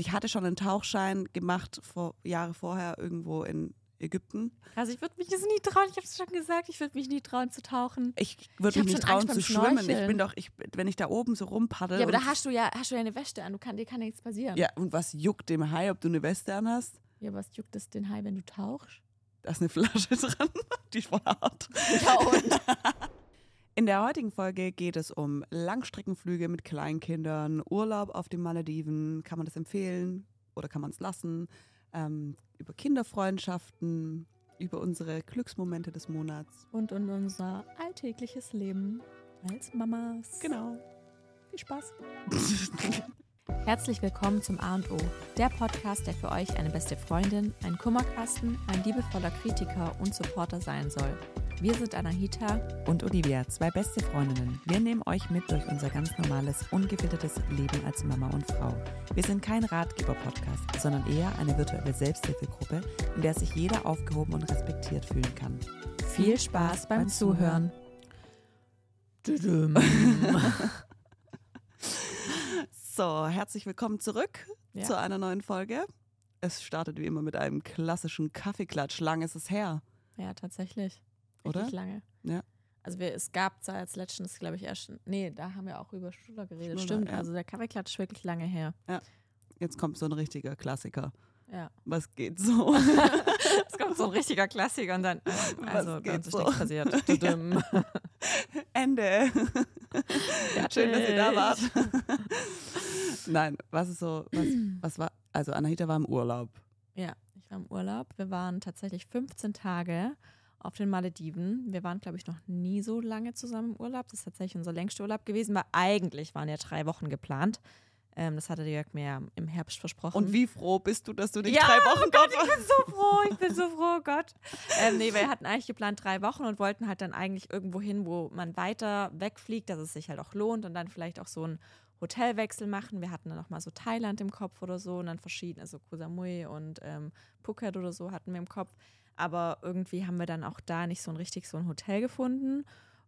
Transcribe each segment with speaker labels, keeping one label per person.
Speaker 1: Also ich hatte schon einen Tauchschein gemacht vor Jahre vorher irgendwo in Ägypten.
Speaker 2: Also ich würde mich das nie trauen, ich habe es schon gesagt, ich würde mich nie trauen zu tauchen.
Speaker 1: Ich würde
Speaker 2: Ich
Speaker 1: mich nicht trauen zu schwimmen. Ich bin doch, ich, wenn ich da oben so rumpaddel.
Speaker 2: Ja, aber da hast du ja, hast du ja eine Weste an, du kann, dir kann ja nichts passieren.
Speaker 1: ja, und was juckt dem Hai, ob du eine Weste anhast?
Speaker 2: Ja, was juckt es den Hai, wenn du tauchst?
Speaker 1: Da ist eine Flasche dran, die ist voll hart.
Speaker 2: Ja, und?
Speaker 1: In der heutigen Folge geht es um Langstreckenflüge mit Kleinkindern, Urlaub auf den Malediven. Kann man das empfehlen oder kann man es lassen? Ähm, über Kinderfreundschaften, über unsere Glücksmomente des Monats.
Speaker 2: und um unser alltägliches Leben als Mamas.
Speaker 1: Genau.
Speaker 2: Viel Spaß. Herzlich willkommen zum A und O, der Podcast, der für euch eine beste Freundin, ein Kummerkasten, ein liebevoller Kritiker und Supporter sein soll. Wir sind Anahita
Speaker 1: Und Olivia, zwei beste Freundinnen. Wir nehmen euch mit durch unser ganz normales, ungefiltertes Leben als Mama und Frau. Wir sind kein Ratgeber-Podcast, sondern eher eine virtuelle Selbsthilfegruppe, in der sich jeder aufgehoben und respektiert fühlen kann.
Speaker 2: Viel Spaß beim Zuhören.
Speaker 1: So, herzlich willkommen zurück
Speaker 2: Ja.
Speaker 1: zu einer neuen Folge. Es startet wie immer mit einem klassischen Kaffeeklatsch. Lang ist es her,
Speaker 2: Ja, tatsächlich.
Speaker 1: oder?
Speaker 2: Richtig lange.
Speaker 1: Ja.
Speaker 2: Also wir, es gab zwar jetzt letztens, glaube ich, erst, nee, da haben wir auch über Schnuller geredet.
Speaker 1: Schnuller,
Speaker 2: Stimmt,
Speaker 1: ja.
Speaker 2: also der Kaffeeklatsch ist wirklich lange her.
Speaker 1: Jetzt kommt so ein richtiger Klassiker.
Speaker 2: Ja.
Speaker 1: Was geht so?
Speaker 2: Es kommt so ein richtiger Klassiker und dann, ähm, also bei
Speaker 1: geht so?
Speaker 2: nichts passiert.
Speaker 1: Ende. Schön, dass ihr da wart. Nein, was ist so, was, was war, also Anahita war im Urlaub.
Speaker 2: Ja, ich war im Urlaub. Wir waren tatsächlich 15 Tage auf den Malediven. Wir waren, glaube ich, noch nie so lange zusammen im Urlaub. Das ist tatsächlich unser längster Urlaub gewesen, weil eigentlich waren ja drei Wochen geplant. Ähm, das hatte Jörg mir ja im Herbst versprochen.
Speaker 1: Und wie froh bist du, dass du nicht
Speaker 2: Ja,
Speaker 1: drei Wochen
Speaker 2: oh Gott, ich bin so froh, ich bin so froh, oh Gott. Ähm, nee, wir hatten eigentlich geplant drei Wochen und wollten halt dann eigentlich irgendwo hin, wo man weiter wegfliegt, dass es sich halt auch lohnt und dann vielleicht auch so einen Hotelwechsel machen. Wir hatten dann auch mal so Thailand im Kopf oder so und dann verschiedene, also Koh Samui und ähm, Phuket oder so hatten wir im Kopf. Aber irgendwie haben wir dann auch da nicht so ein richtig so ein Hotel gefunden.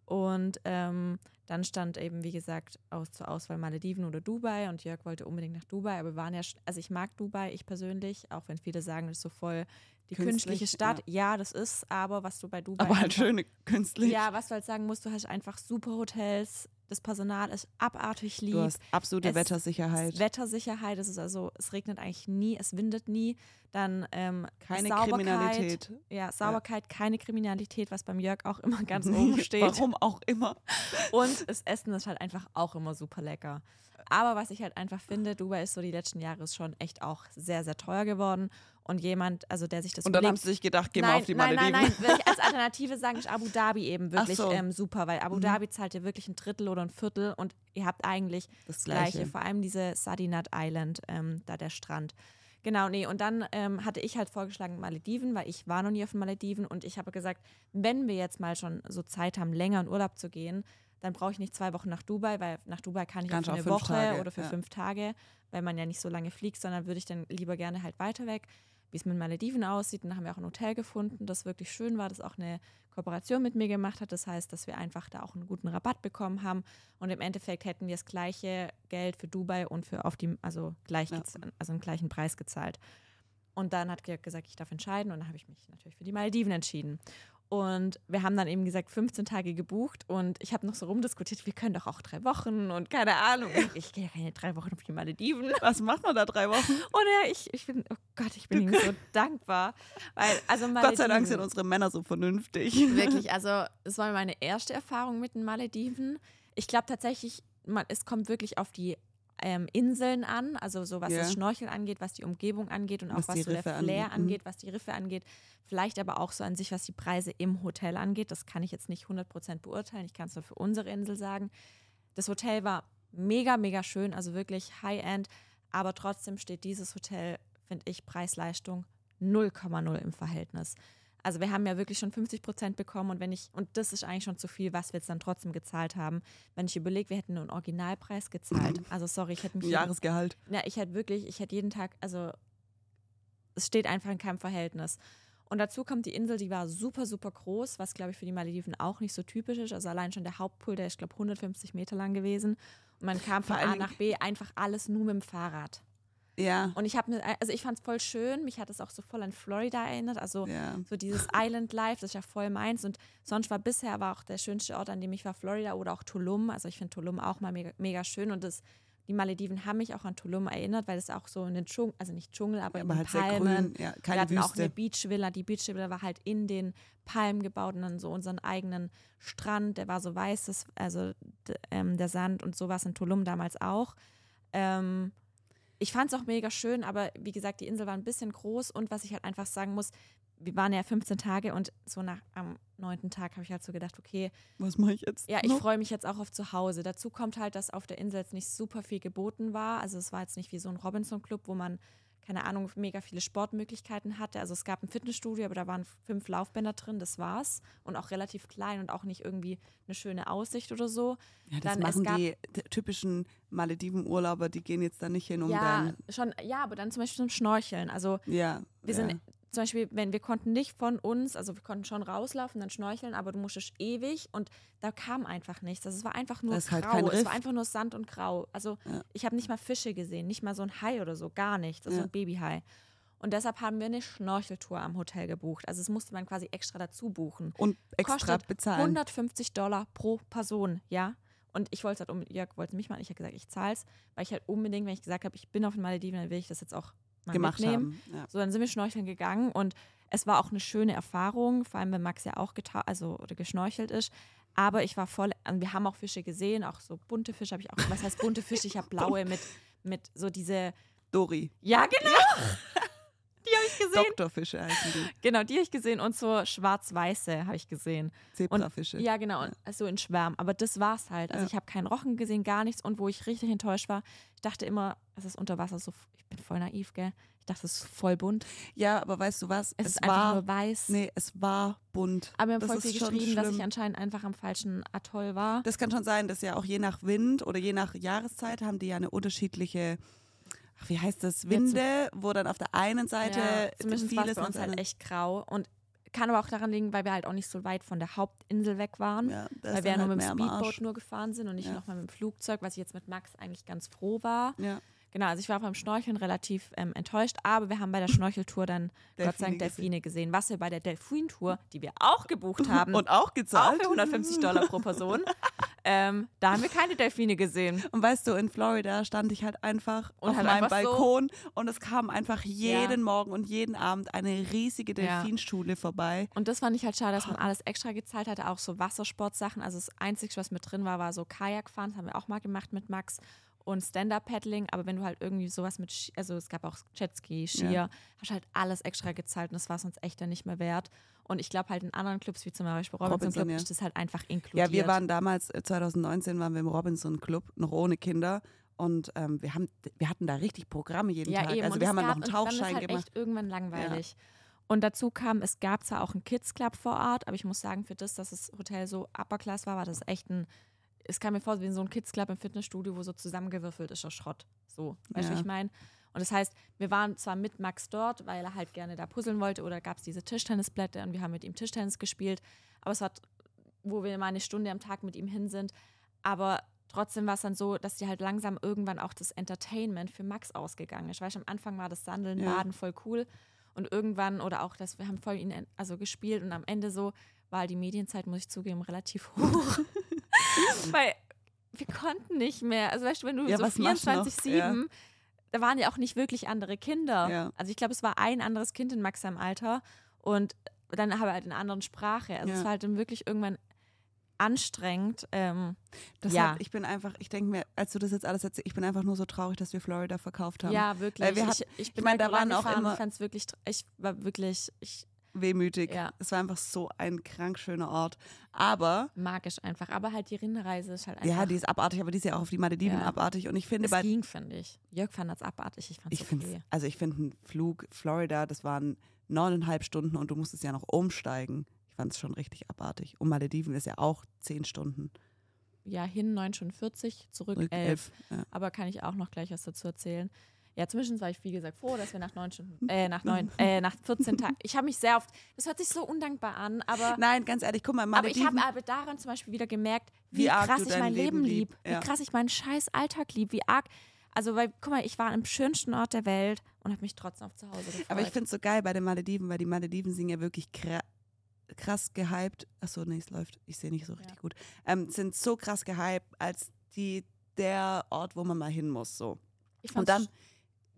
Speaker 2: Und ähm, dann stand eben, wie gesagt, aus, zur Auswahl Malediven oder Dubai und Jörg wollte unbedingt nach Dubai, aber wir waren ja, also ich mag Dubai, ich persönlich, auch wenn viele sagen, das ist so voll die
Speaker 1: Künstlich,
Speaker 2: künstliche Stadt. Ja. das ist, aber was du bei Dubai.
Speaker 1: Aber halt
Speaker 2: einfach-
Speaker 1: schöne künstlich.
Speaker 2: Ja, was du halt sagen musst, du hast einfach super Hotels, das Personal ist abartig lieb.
Speaker 1: Du hast absolute
Speaker 2: Es-
Speaker 1: Wettersicherheit.
Speaker 2: Es- Wettersicherheit, es ist also, es regnet eigentlich nie, es windet nie. Dann ähm,
Speaker 1: Keine
Speaker 2: Sauberkeit,
Speaker 1: Kriminalität.
Speaker 2: Ja, Sauberkeit, keine Kriminalität, was beim Jörg auch immer ganz oben steht.
Speaker 1: Warum auch immer.
Speaker 2: Und das Essen ist halt einfach auch immer super lecker. Aber was ich halt einfach finde, Dubai ist so die letzten Jahre ist schon echt auch sehr, sehr teuer geworden. Und jemand, also der sich das
Speaker 1: Und dann haben sie sich gedacht, geh mal
Speaker 2: nein,
Speaker 1: auf die
Speaker 2: nein,
Speaker 1: Malediven.
Speaker 2: nein, nein, wirklich als Alternative sagen ist Abu Dhabi eben wirklich
Speaker 1: so. Mhm.
Speaker 2: ähm, super, weil Abu Dhabi zahlt ihr wirklich ein Drittel oder ein Viertel und ihr habt eigentlich
Speaker 1: Das
Speaker 2: Gleiche.
Speaker 1: Gleiche.
Speaker 2: Vor allem diese Sadinat Island, ähm, da der Strand. Genau, nee, und dann ähm, hatte ich halt vorgeschlagen Malediven, weil ich war noch nie auf den Malediven und ich habe gesagt, wenn wir jetzt mal schon so Zeit haben, länger in Urlaub zu gehen, dann brauche ich nicht zwei Wochen nach Dubai, weil nach Dubai kann ich auch für eine Woche
Speaker 1: Tage,
Speaker 2: oder für
Speaker 1: ja.
Speaker 2: fünf Tage, weil man ja nicht so lange fliegt, sondern würde ich dann lieber gerne halt weiter weg, wie es mit Malediven aussieht. Und dann haben wir auch ein Hotel gefunden, das wirklich schön war, das auch eine Kooperation mit mir gemacht hat. Das heißt, dass wir einfach da auch einen guten Rabatt bekommen haben. Und im Endeffekt hätten wir das gleiche Geld für Dubai und für auf die, also gleich,
Speaker 1: Ja.
Speaker 2: also einen gleichen Preis gezahlt. Und dann hat Georg gesagt, ich darf entscheiden. Und dann habe ich mich natürlich für die Malediven entschieden. Und wir haben dann eben gesagt, 15 Tage gebucht. Und ich habe noch so rumdiskutiert, wir können doch auch drei Wochen und keine Ahnung. Ich gehe ja keine drei Wochen auf die Malediven.
Speaker 1: Was macht man da drei Wochen?
Speaker 2: Und ja, ich, ich bin, oh Gott, ich bin ihm so dankbar. Weil, also
Speaker 1: Gott sei Dank
Speaker 2: Malediven-
Speaker 1: sind unsere Männer so vernünftig.
Speaker 2: Wirklich, also es war meine erste Erfahrung mit den Malediven. Ich glaube tatsächlich, man, es kommt wirklich auf die ähm, Inseln an, also so was
Speaker 1: Ja.
Speaker 2: das Schnorcheln angeht, was die Umgebung angeht und auch
Speaker 1: Was
Speaker 2: so der Flair
Speaker 1: angeht, mhm.
Speaker 2: angeht, was die Riffe angeht. Vielleicht aber auch so an sich, was die Preise im Hotel angeht. Das kann ich jetzt nicht 100% beurteilen. Ich kann es nur für unsere Insel sagen. Das Hotel war mega, mega schön, also wirklich High-End. Aber trotzdem steht dieses Hotel, finde ich, Preis-Leistung 0,0 im Verhältnis. Also wir haben ja wirklich schon 50 Prozent bekommen und wenn ich, und das ist eigentlich schon zu viel, was wir jetzt dann trotzdem gezahlt haben. Wenn ich überlege, wir hätten einen Originalpreis gezahlt. Also sorry, ich hätte mich.
Speaker 1: Ein Jahresgehalt.
Speaker 2: Ja, ich hätte wirklich, ich hätte jeden Tag, also es steht einfach in keinem Verhältnis. Und dazu kommt die Insel, die war super, super groß, was glaube ich für die Malediven auch nicht so typisch ist. Also allein schon der Hauptpool, der ist glaube 150 Meter lang gewesen. Und man kam von A nach B einfach alles nur mit dem Fahrrad.
Speaker 1: Ja.
Speaker 2: Und ich habe mir, also ich fand es voll schön. Mich hat es auch so voll an Florida erinnert. Also
Speaker 1: Ja.
Speaker 2: so dieses Island Life, das ist ja voll meins. Und sonst war bisher aber auch der schönste Ort, an dem ich war, Florida oder auch Tulum. Also ich finde Tulum auch mal mega, mega schön. Und das, die Malediven haben mich auch an Tulum erinnert, weil es auch so in den Dschungel, also nicht Dschungel, aber,
Speaker 1: aber
Speaker 2: in
Speaker 1: halt
Speaker 2: den
Speaker 1: sehr
Speaker 2: Palmen.
Speaker 1: grün. Ja,
Speaker 2: Wir
Speaker 1: keine
Speaker 2: hatten auch eine
Speaker 1: Wüste.
Speaker 2: Beachvilla. Die Beachvilla war halt in den Palmen gebaut und dann so unseren eigenen Strand. Der war so weiß, das, also ähm, der Sand und sowas in Tulum damals auch. Ähm, ich fand es auch mega schön, aber wie gesagt, die Insel war ein bisschen groß und was ich halt einfach sagen muss, wir waren ja 15 Tage und so nach am neunten Tag habe ich halt so gedacht, okay,
Speaker 1: Was mache ich jetzt?
Speaker 2: ja, ich freue mich jetzt auch auf zu Hause. Dazu kommt halt, dass auf der Insel jetzt nicht super viel geboten war. Also es war jetzt nicht wie so ein Robinson-Club, wo man, keine Ahnung, mega viele Sportmöglichkeiten hatte. Also es gab ein Fitnessstudio, aber da waren fünf Laufbänder drin, das war's. Und auch relativ klein und auch nicht irgendwie eine schöne Aussicht oder so.
Speaker 1: Ja, das
Speaker 2: Dann,
Speaker 1: machen die typischen Malediven-Urlauber, die gehen jetzt da nicht hin, um
Speaker 2: ja,
Speaker 1: dann.
Speaker 2: schon, ja, aber dann zum Beispiel zum Schnorcheln. Also
Speaker 1: Ja.
Speaker 2: wir
Speaker 1: ja.
Speaker 2: sind zum Beispiel, wenn wir konnten nicht von uns, also wir konnten schon rauslaufen, dann schnorcheln, aber du musstest ewig und da kam einfach nichts. Also es war einfach nur
Speaker 1: Da ist halt
Speaker 2: grau.
Speaker 1: kein
Speaker 2: es war einfach nur Sand und grau. Also
Speaker 1: Ja.
Speaker 2: ich habe nicht mal Fische gesehen, nicht mal so ein Hai oder so, gar nichts. Also
Speaker 1: Ja.
Speaker 2: ein Babyhai. Und deshalb haben wir eine Schnorcheltour am Hotel gebucht. Also es musste man quasi extra dazu buchen.
Speaker 1: Und extra
Speaker 2: Kostet
Speaker 1: bezahlen.
Speaker 2: 150 Dollar pro Person, ja. Und ich wollte es halt um, Jörg wollte mich mal, ich habe gesagt, ich zahle es, weil ich halt unbedingt, wenn ich gesagt habe, ich bin auf den Malediven, dann will ich das jetzt auch
Speaker 1: gemacht
Speaker 2: mitnehmen.
Speaker 1: haben. Ja.
Speaker 2: So, dann sind wir schnorcheln gegangen und es war auch eine schöne Erfahrung, vor allem wenn Max ja auch geta also oder geschnorchelt ist. Aber ich war voll, und wir haben auch Fische gesehen, auch so bunte Fische habe ich auch. Was heißt bunte Fische? Ich habe blaue mit, mit so diese.
Speaker 1: Dori.
Speaker 2: Ja, genau. Habe ich gesehen.
Speaker 1: Doktorfische heißen die.
Speaker 2: Genau, die habe ich gesehen und so schwarz-weiße habe ich gesehen.
Speaker 1: Zebrafische.
Speaker 2: Ja, genau, und so in Schwärmen. Aber das war's halt. Also
Speaker 1: Ja.
Speaker 2: ich habe keinen Rochen gesehen, gar nichts. Und wo ich richtig enttäuscht war, ich dachte immer, es ist unter Wasser so, ich bin voll naiv, gell? Ich dachte, es ist voll bunt.
Speaker 1: Ja, aber weißt du was?
Speaker 2: Es, ist einfach
Speaker 1: war.
Speaker 2: nur weiß.
Speaker 1: Nee, es war bunt.
Speaker 2: Aber wir haben voll
Speaker 1: ist
Speaker 2: viel geschrieben, dass ich anscheinend einfach am falschen Atoll war.
Speaker 1: Das kann schon sein, dass ja auch je nach Wind oder je nach Jahreszeit haben die ja eine unterschiedliche, ach, wie heißt das, Winde, wo dann auf der einen Seite
Speaker 2: ja, zumindest war es
Speaker 1: vieles
Speaker 2: bei uns halt echt grau. Und kann aber auch daran liegen, weil wir halt auch nicht so weit von der Hauptinsel weg waren.
Speaker 1: ja,
Speaker 2: weil wir ja nur
Speaker 1: halt
Speaker 2: mit dem. Speedboot nur gefahren sind und nicht
Speaker 1: Ja.
Speaker 2: nochmal mit dem Flugzeug, was ich jetzt mit Max eigentlich ganz froh war.
Speaker 1: Ja,
Speaker 2: Genau, also ich war beim Schnorcheln relativ ähm, enttäuscht, aber wir haben bei der Schnorcheltour dann Gott sei
Speaker 1: Delfine
Speaker 2: Dank Delfine gesehen, was wir bei der Delfintour, die wir auch gebucht haben,
Speaker 1: Und auch
Speaker 2: auch
Speaker 1: gezahlt.
Speaker 2: für 150 Dollar pro Person, ähm, da haben wir keine Delfine gesehen.
Speaker 1: Und weißt du, in Florida stand ich halt einfach
Speaker 2: Und
Speaker 1: auf
Speaker 2: halt
Speaker 1: meinem
Speaker 2: einfach so-
Speaker 1: Balkon und es kam einfach jeden
Speaker 2: Ja.
Speaker 1: Morgen und jeden Abend eine riesige
Speaker 2: Ja.
Speaker 1: Delfinschule vorbei.
Speaker 2: Und das fand ich halt schade, dass man alles extra gezahlt hatte, auch so Wassersportsachen. Also das Einzige, was mit drin war, war so Kajakfahren, das haben wir auch mal gemacht mit Max und Stand-Up-Paddling. Aber wenn du halt irgendwie sowas mit, also es gab auch Jetski, Skier,
Speaker 1: Ja.
Speaker 2: hast halt alles extra gezahlt und das war es uns echt dann nicht mehr wert. Und ich glaube halt in anderen Clubs, wie zum Beispiel Robinson,
Speaker 1: Robinson,
Speaker 2: Club,
Speaker 1: ja.
Speaker 2: ist das halt einfach inkludiert.
Speaker 1: Ja, wir waren damals, äh, 2019 waren wir im Robinson Club, noch ohne Kinder. Und ähm, wir, haben, wir hatten da richtig Programme jeden
Speaker 2: ja,
Speaker 1: Tag.
Speaker 2: eben.
Speaker 1: Also
Speaker 2: und
Speaker 1: wir haben halt noch
Speaker 2: gab-
Speaker 1: einen
Speaker 2: dann ist
Speaker 1: Tauchschein
Speaker 2: halt
Speaker 1: gemacht.
Speaker 2: echt irgendwann langweilig. Und dazu kam, es gab zwar auch einen Kids Club vor Ort, aber ich muss sagen, für das, dass das Hotel so upper class war, war das echt ein, es kam mir vor wie so ein Kids Club im Fitnessstudio, wo so zusammengewürfelt ist, der Schrott. So, weißt du,
Speaker 1: Ja.
Speaker 2: ich meine? Und das heißt, wir waren zwar mit Max dort, weil er halt gerne da puzzeln wollte oder gab es diese Tischtennisblätter und wir haben mit ihm Tischtennis gespielt, aber es hat, wo wir mal eine Stunde am Tag mit ihm hin sind, aber trotzdem war es dann so, dass die halt langsam irgendwann auch das Entertainment für Max ausgegangen ist. Weißt du, am Anfang war das Sandeln,
Speaker 1: Ja.
Speaker 2: Baden voll cool und irgendwann oder auch, dass wir haben voll ihn also gespielt und am Ende so war die Medienzeit, muss ich zugeben, relativ hoch. Weil wir konnten nicht mehr. Also weißt du, wenn du
Speaker 1: Ja,
Speaker 2: so
Speaker 1: was machst du noch?
Speaker 2: 24-7, da waren ja auch nicht wirklich andere Kinder.
Speaker 1: Ja.
Speaker 2: Also ich glaube, es war ein anderes Kind in Max seinem Alter und dann haben wir halt in einer anderen Sprache. Also
Speaker 1: Ja.
Speaker 2: es war halt dann wirklich irgendwann anstrengend. Ähm,
Speaker 1: Das
Speaker 2: ja.
Speaker 1: hat, ich bin einfach, ich denke mir, als du das jetzt alles erzählst, ich bin einfach nur so traurig, dass wir Florida verkauft haben.
Speaker 2: ja, wirklich.
Speaker 1: Weil wir
Speaker 2: ich,
Speaker 1: hatten-
Speaker 2: ich bin
Speaker 1: meine,
Speaker 2: halt
Speaker 1: da waren auch immer-
Speaker 2: fand's wirklich, ich war wirklich, ich
Speaker 1: Wehmütig.
Speaker 2: Ja.
Speaker 1: Es war einfach so ein krank schöner Ort. Aber,
Speaker 2: magisch einfach. Aber halt die Rinnenreise ist halt einfach.
Speaker 1: ja, die ist abartig, aber die ist ja auch auf die Malediven
Speaker 2: Ja.
Speaker 1: abartig. Und ich finde,
Speaker 2: es
Speaker 1: bei
Speaker 2: ging, finde ich. Jörg fand das abartig, ich fand es okay.
Speaker 1: also ich finde einen Flug Florida, das waren neuneinhalb Stunden und du musstest ja noch umsteigen. Ich fand es schon richtig abartig. Und Malediven ist ja auch zehn Stunden.
Speaker 2: Ja, hin 9 schon 40, zurück
Speaker 1: Rück
Speaker 2: 11.
Speaker 1: Ja.
Speaker 2: Aber kann ich auch noch gleich was dazu erzählen. Ja, zumindest war ich, wie gesagt, froh, dass wir nach neun Stunden, äh, nach neun, äh, nach 14 Tagen, ich habe mich sehr oft, das hört sich so undankbar an, aber,
Speaker 1: Nein, ganz ehrlich, guck mal,
Speaker 2: aber ich habe aber daran zum Beispiel wieder gemerkt, wie,
Speaker 1: Wie
Speaker 2: krass ich mein
Speaker 1: Leben
Speaker 2: lieb,
Speaker 1: lieb, ja.
Speaker 2: wie krass ich meinen scheiß Alltag lieb, wie arg, Also, weil, guck mal, ich war am schönsten Ort der Welt und habe mich trotzdem auf zu Hause gefreut.
Speaker 1: Aber ich finde es so geil bei den Malediven, weil die Malediven sind ja wirklich kra krass gehypt. Achso, nee, es läuft. Ich sehe nicht so richtig
Speaker 2: Ja.
Speaker 1: gut. Ähm, sind so krass gehypt als die der Ort, wo man mal hin muss. So.
Speaker 2: ich
Speaker 1: Und dann,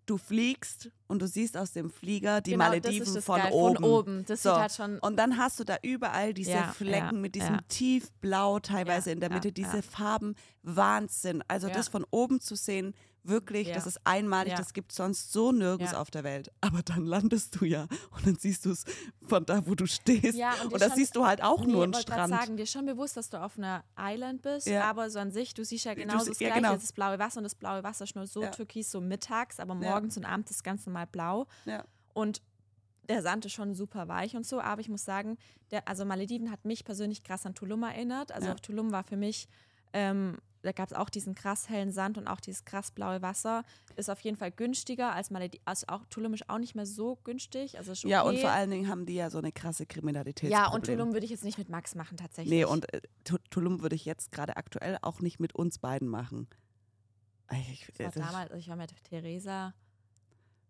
Speaker 1: du fliegst und du siehst aus dem Flieger die
Speaker 2: genau, das
Speaker 1: Malediven
Speaker 2: ist das
Speaker 1: von, oben.
Speaker 2: von oben. Das
Speaker 1: So.
Speaker 2: sieht halt schon.
Speaker 1: Und dann hast du da überall diese
Speaker 2: Ja,
Speaker 1: Flecken
Speaker 2: ja,
Speaker 1: mit diesem
Speaker 2: ja.
Speaker 1: tiefblau teilweise in der Mitte, diese. Farben, Wahnsinn. Also das von oben zu sehen, wirklich,
Speaker 2: Ja.
Speaker 1: das ist einmalig,
Speaker 2: Ja.
Speaker 1: das gibt sonst so nirgends
Speaker 2: Ja.
Speaker 1: auf der Welt. Aber dann landest du ja und dann siehst du es von da, wo du stehst.
Speaker 2: Ja, und
Speaker 1: und da
Speaker 2: schon-
Speaker 1: siehst du halt auch
Speaker 2: Nee,
Speaker 1: nur einen Strand.
Speaker 2: sagen, dir ist schon bewusst, dass du auf einer Island bist, aber so an sich, du siehst ja
Speaker 1: sie-
Speaker 2: das gleiche,
Speaker 1: genau.
Speaker 2: das blaue Wasser und das blaue Wasser ist nur so türkis, so mittags, aber morgens und abends ist ganz normal blau. Und der Sand ist schon super weich und so, aber ich muss sagen, der, also Malediven hat mich persönlich krass an Tulum erinnert. Also auch Tulum war für mich, ähm, da gab es auch diesen krass hellen Sand und auch dieses krass blaue Wasser. Ist auf jeden Fall günstiger als Malediven. Also auch Tulum ist auch nicht mehr so günstig. Also okay.
Speaker 1: Ja, und vor allen Dingen haben die ja so eine krasse Kriminalität.
Speaker 2: Ja, und Tulum würde ich jetzt nicht mit Max machen, tatsächlich.
Speaker 1: Nee, und äh, Tu- Tulum würde ich jetzt gerade aktuell auch nicht mit uns beiden machen. Ich,
Speaker 2: Das war damals, also ich war mit Theresa.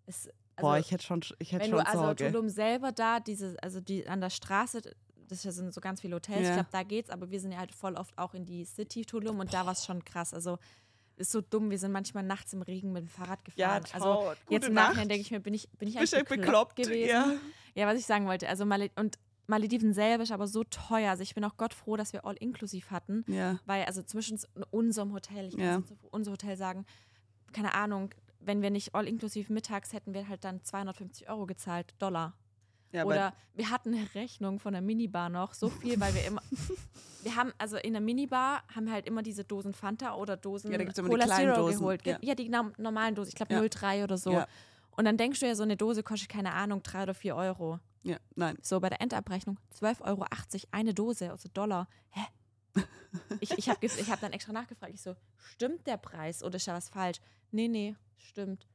Speaker 2: Ist, also,
Speaker 1: boah, ich hätte schon, ich hätte
Speaker 2: wenn
Speaker 1: schon
Speaker 2: du also
Speaker 1: Sorge.
Speaker 2: Tulum selber da, diese, also die an der Straße, das sind so ganz viele Hotels,
Speaker 1: Ja.
Speaker 2: ich glaube, da geht's, aber wir sind ja halt voll oft auch in die City Tulum und da war es schon krass. Also ist so dumm, wir sind manchmal nachts im Regen mit dem Fahrrad
Speaker 1: ja,
Speaker 2: gefahren. also
Speaker 1: trau-
Speaker 2: jetzt
Speaker 1: gute
Speaker 2: im. Nachhinein denke ich mir, bin ich, bin ich eigentlich bekloppt,
Speaker 1: bekloppt
Speaker 2: gewesen?
Speaker 1: Ja.
Speaker 2: Ja, was ich sagen wollte, also Male und Malediven selber ist aber so teuer. Also ich bin auch Gott froh, dass wir all inklusiv hatten.
Speaker 1: ja.
Speaker 2: Weil, also zwischen unserem Hotel, ich kann
Speaker 1: Ja.
Speaker 2: unser Hotel sagen, keine Ahnung, wenn wir nicht all inklusiv mittags hätten wir halt dann 250 Euro gezahlt, Dollar.
Speaker 1: Ja
Speaker 2: Oder wir hatten eine Rechnung von der Minibar noch, so viel, weil wir immer, wir haben, also in der Minibar haben wir halt immer diese Dosen Fanta oder Dosen
Speaker 1: Ja, da gibt's immer die
Speaker 2: Cola
Speaker 1: kleinen
Speaker 2: Zero
Speaker 1: Dosen,
Speaker 2: geholt.
Speaker 1: ja.
Speaker 2: Ja, die normalen Dosen, ich glaube
Speaker 1: Ja.
Speaker 2: 0,3 oder so.
Speaker 1: Ja.
Speaker 2: Und dann denkst du ja, so eine Dose kostet, keine Ahnung, 3 oder 4 Euro.
Speaker 1: ja, nein.
Speaker 2: So, bei der Endabrechnung 12,80 Euro eine Dose, also Dollar. Hä? Ich, ich habe ich hab dann extra nachgefragt. Ich so, stimmt der Preis oder ist da was falsch? Nee, nee, stimmt.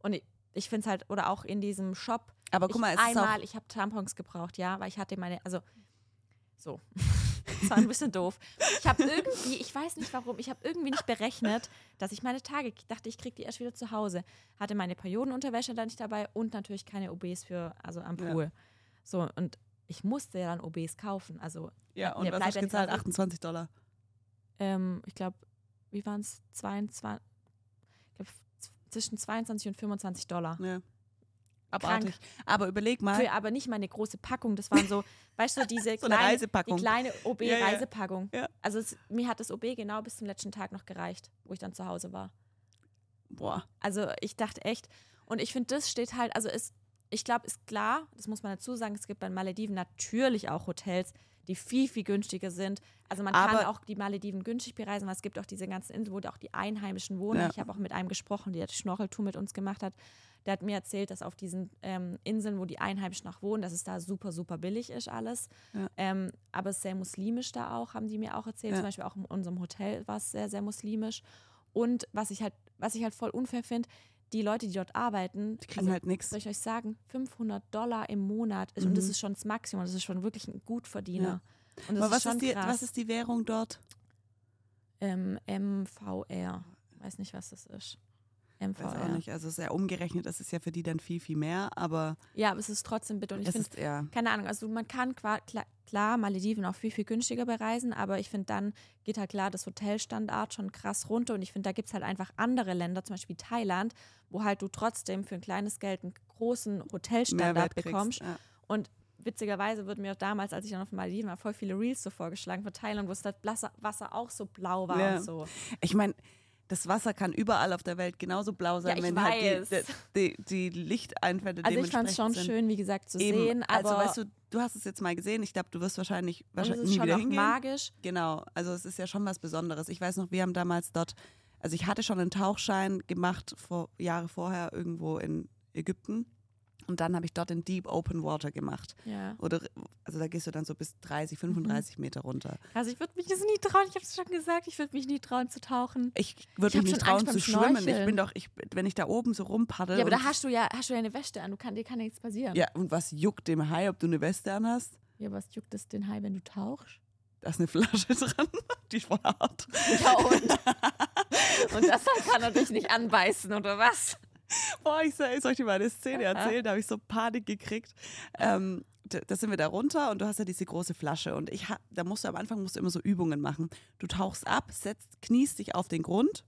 Speaker 2: Und ich, ich finde es halt, oder auch in diesem Shop,
Speaker 1: Aber
Speaker 2: ich,
Speaker 1: guck mal, es ist
Speaker 2: einmal, ich habe Tampons gebraucht, ja, weil ich hatte meine, also so, das war ein bisschen doof. Ich habe irgendwie, ich weiß nicht warum, ich habe irgendwie nicht berechnet, dass ich meine Tage, ich dachte, ich kriege die erst wieder zu Hause. Hatte meine Periodenunterwäsche da nicht dabei und natürlich keine OBs für, also am
Speaker 1: Ja.
Speaker 2: Pool. So, und ich musste ja dann OBs kaufen. Also,
Speaker 1: ja, und was hast du
Speaker 2: ja
Speaker 1: gezahlt?
Speaker 2: anderes.
Speaker 1: 28 Dollar.
Speaker 2: ähm, ich glaube, wie waren es? 22, ich glaube, zwischen 22 und 25 Dollar.
Speaker 1: Ja.
Speaker 2: Krank.
Speaker 1: Abartig. Aber überleg mal,
Speaker 2: Für aber nicht meine große Packung. Das waren so, weißt du, diese
Speaker 1: so eine
Speaker 2: kleine,
Speaker 1: Reisepackung.
Speaker 2: die kleine
Speaker 1: Ja, ja.
Speaker 2: OB-Reisepackung.
Speaker 1: Ja.
Speaker 2: Also es, mir hat das OB genau bis zum letzten Tag noch gereicht, wo ich dann zu Hause war.
Speaker 1: Boah.
Speaker 2: Also ich dachte echt, und ich finde, das steht halt, also es, ich glaube, ist klar, das muss man dazu sagen, es gibt bei den Malediven natürlich auch Hotels, die viel, viel günstiger sind. Also man kann
Speaker 1: Aber-
Speaker 2: auch die Malediven günstig bereisen, weil es gibt auch diese ganzen Inseln, wo auch die Einheimischen wohnen.
Speaker 1: Ja.
Speaker 2: Ich habe auch mit einem gesprochen, der die Schnorcheltour mit uns gemacht hat. Der hat mir erzählt, dass auf diesen ähm, Inseln, wo die Einheimischen auch wohnen, dass es da super, super billig ist alles.
Speaker 1: Ja.
Speaker 2: Ähm, aber es ist sehr muslimisch da auch, haben die mir auch erzählt.
Speaker 1: Ja.
Speaker 2: Zum Beispiel auch in unserem Hotel war es sehr, sehr muslimisch. Und was ich halt, was ich halt voll unfair finde, die Leute, die dort arbeiten,
Speaker 1: Die kriegen
Speaker 2: also,
Speaker 1: halt nichts.
Speaker 2: soll ich euch sagen, 500 Dollar im Monat ist, und das
Speaker 1: Mhm.
Speaker 2: ist schon das Maximum, das ist schon wirklich ein Gutverdiener. Und das
Speaker 1: Aber was
Speaker 2: ist schon
Speaker 1: ist, die,
Speaker 2: krass.
Speaker 1: was ist die Währung dort?
Speaker 2: ähm, MVR, weiß nicht, was das ist.
Speaker 1: Weiß auch
Speaker 2: MVR.
Speaker 1: nicht. Also sehr umgerechnet, das ist ja für die dann viel, viel mehr, aber
Speaker 2: Ja, aber es ist trotzdem bitte. Und ich
Speaker 1: es
Speaker 2: finde,
Speaker 1: ist eher.
Speaker 2: keine Ahnung, also man kann klar, Malediven auch viel, viel günstiger bereisen, aber ich finde, dann geht halt klar das Hotelstandard schon krass runter und ich finde, da gibt es halt einfach andere Länder, zum Beispiel Thailand, wo halt du trotzdem für ein kleines Geld einen großen Hotelstandard
Speaker 1: Mehrwert
Speaker 2: bekommst.
Speaker 1: kriegst. Ja.
Speaker 2: Und witzigerweise wurden mir auch damals, als ich dann auf Malediven war, voll viele Reels so vorgeschlagen von Thailand, wo das Wasser, Wasser auch so blau war
Speaker 1: Ja.
Speaker 2: und so.
Speaker 1: Ich meine, das Wasser kann überall auf der Welt genauso blau sein,
Speaker 2: ich
Speaker 1: wenn halt die, die, die, die Lichteinfälle
Speaker 2: Also ich fand es schon
Speaker 1: sind.
Speaker 2: schön, wie gesagt, zu
Speaker 1: Eben,
Speaker 2: sehen, aber
Speaker 1: also weißt du, du hast es jetzt mal gesehen. Ich glaube, du wirst wahrscheinlich,
Speaker 2: und es
Speaker 1: wahrscheinlich
Speaker 2: ist
Speaker 1: nie
Speaker 2: schon auch
Speaker 1: hingehen.
Speaker 2: magisch.
Speaker 1: Genau, also es ist ja schon was Besonderes. Ich weiß noch, wir haben damals dort, also ich hatte schon einen Tauchschein gemacht vor Jahre vorher irgendwo in Ägypten und dann habe ich dort in Deep Open Water gemacht.
Speaker 2: Ja.
Speaker 1: Oder also da gehst du dann so bis 30,
Speaker 2: Mhm.
Speaker 1: 35 Meter runter.
Speaker 2: Also ich würde mich das nie trauen, ich habe es schon gesagt, ich würde mich nie trauen zu tauchen.
Speaker 1: Ich würde mich nicht trauen zu schwimmen. Ich bin doch, ich, wenn ich da oben so rumpaddel.
Speaker 2: Ja, aber da hast du ja, hast du ja eine Weste an, du kann, dir kann ja nichts passieren.
Speaker 1: ja, und was juckt dem Hai, ob du eine Weste anhast?
Speaker 2: Ja, was juckt es den Hai, wenn du tauchst?
Speaker 1: Da ist eine Flasche dran, die ist voll hart.
Speaker 2: Ja, und? Und das kann natürlich nicht anbeißen, oder was?
Speaker 1: Boah, ich soll, soll ich dir mal eine Szene erzählen? Da habe ich so Panik gekriegt. Ähm, da, da sind wir da runter und du hast ja diese große Flasche und ich ha, da musst du am Anfang musst du immer so Übungen machen. Du tauchst ab, setzt, kniest dich auf den Grund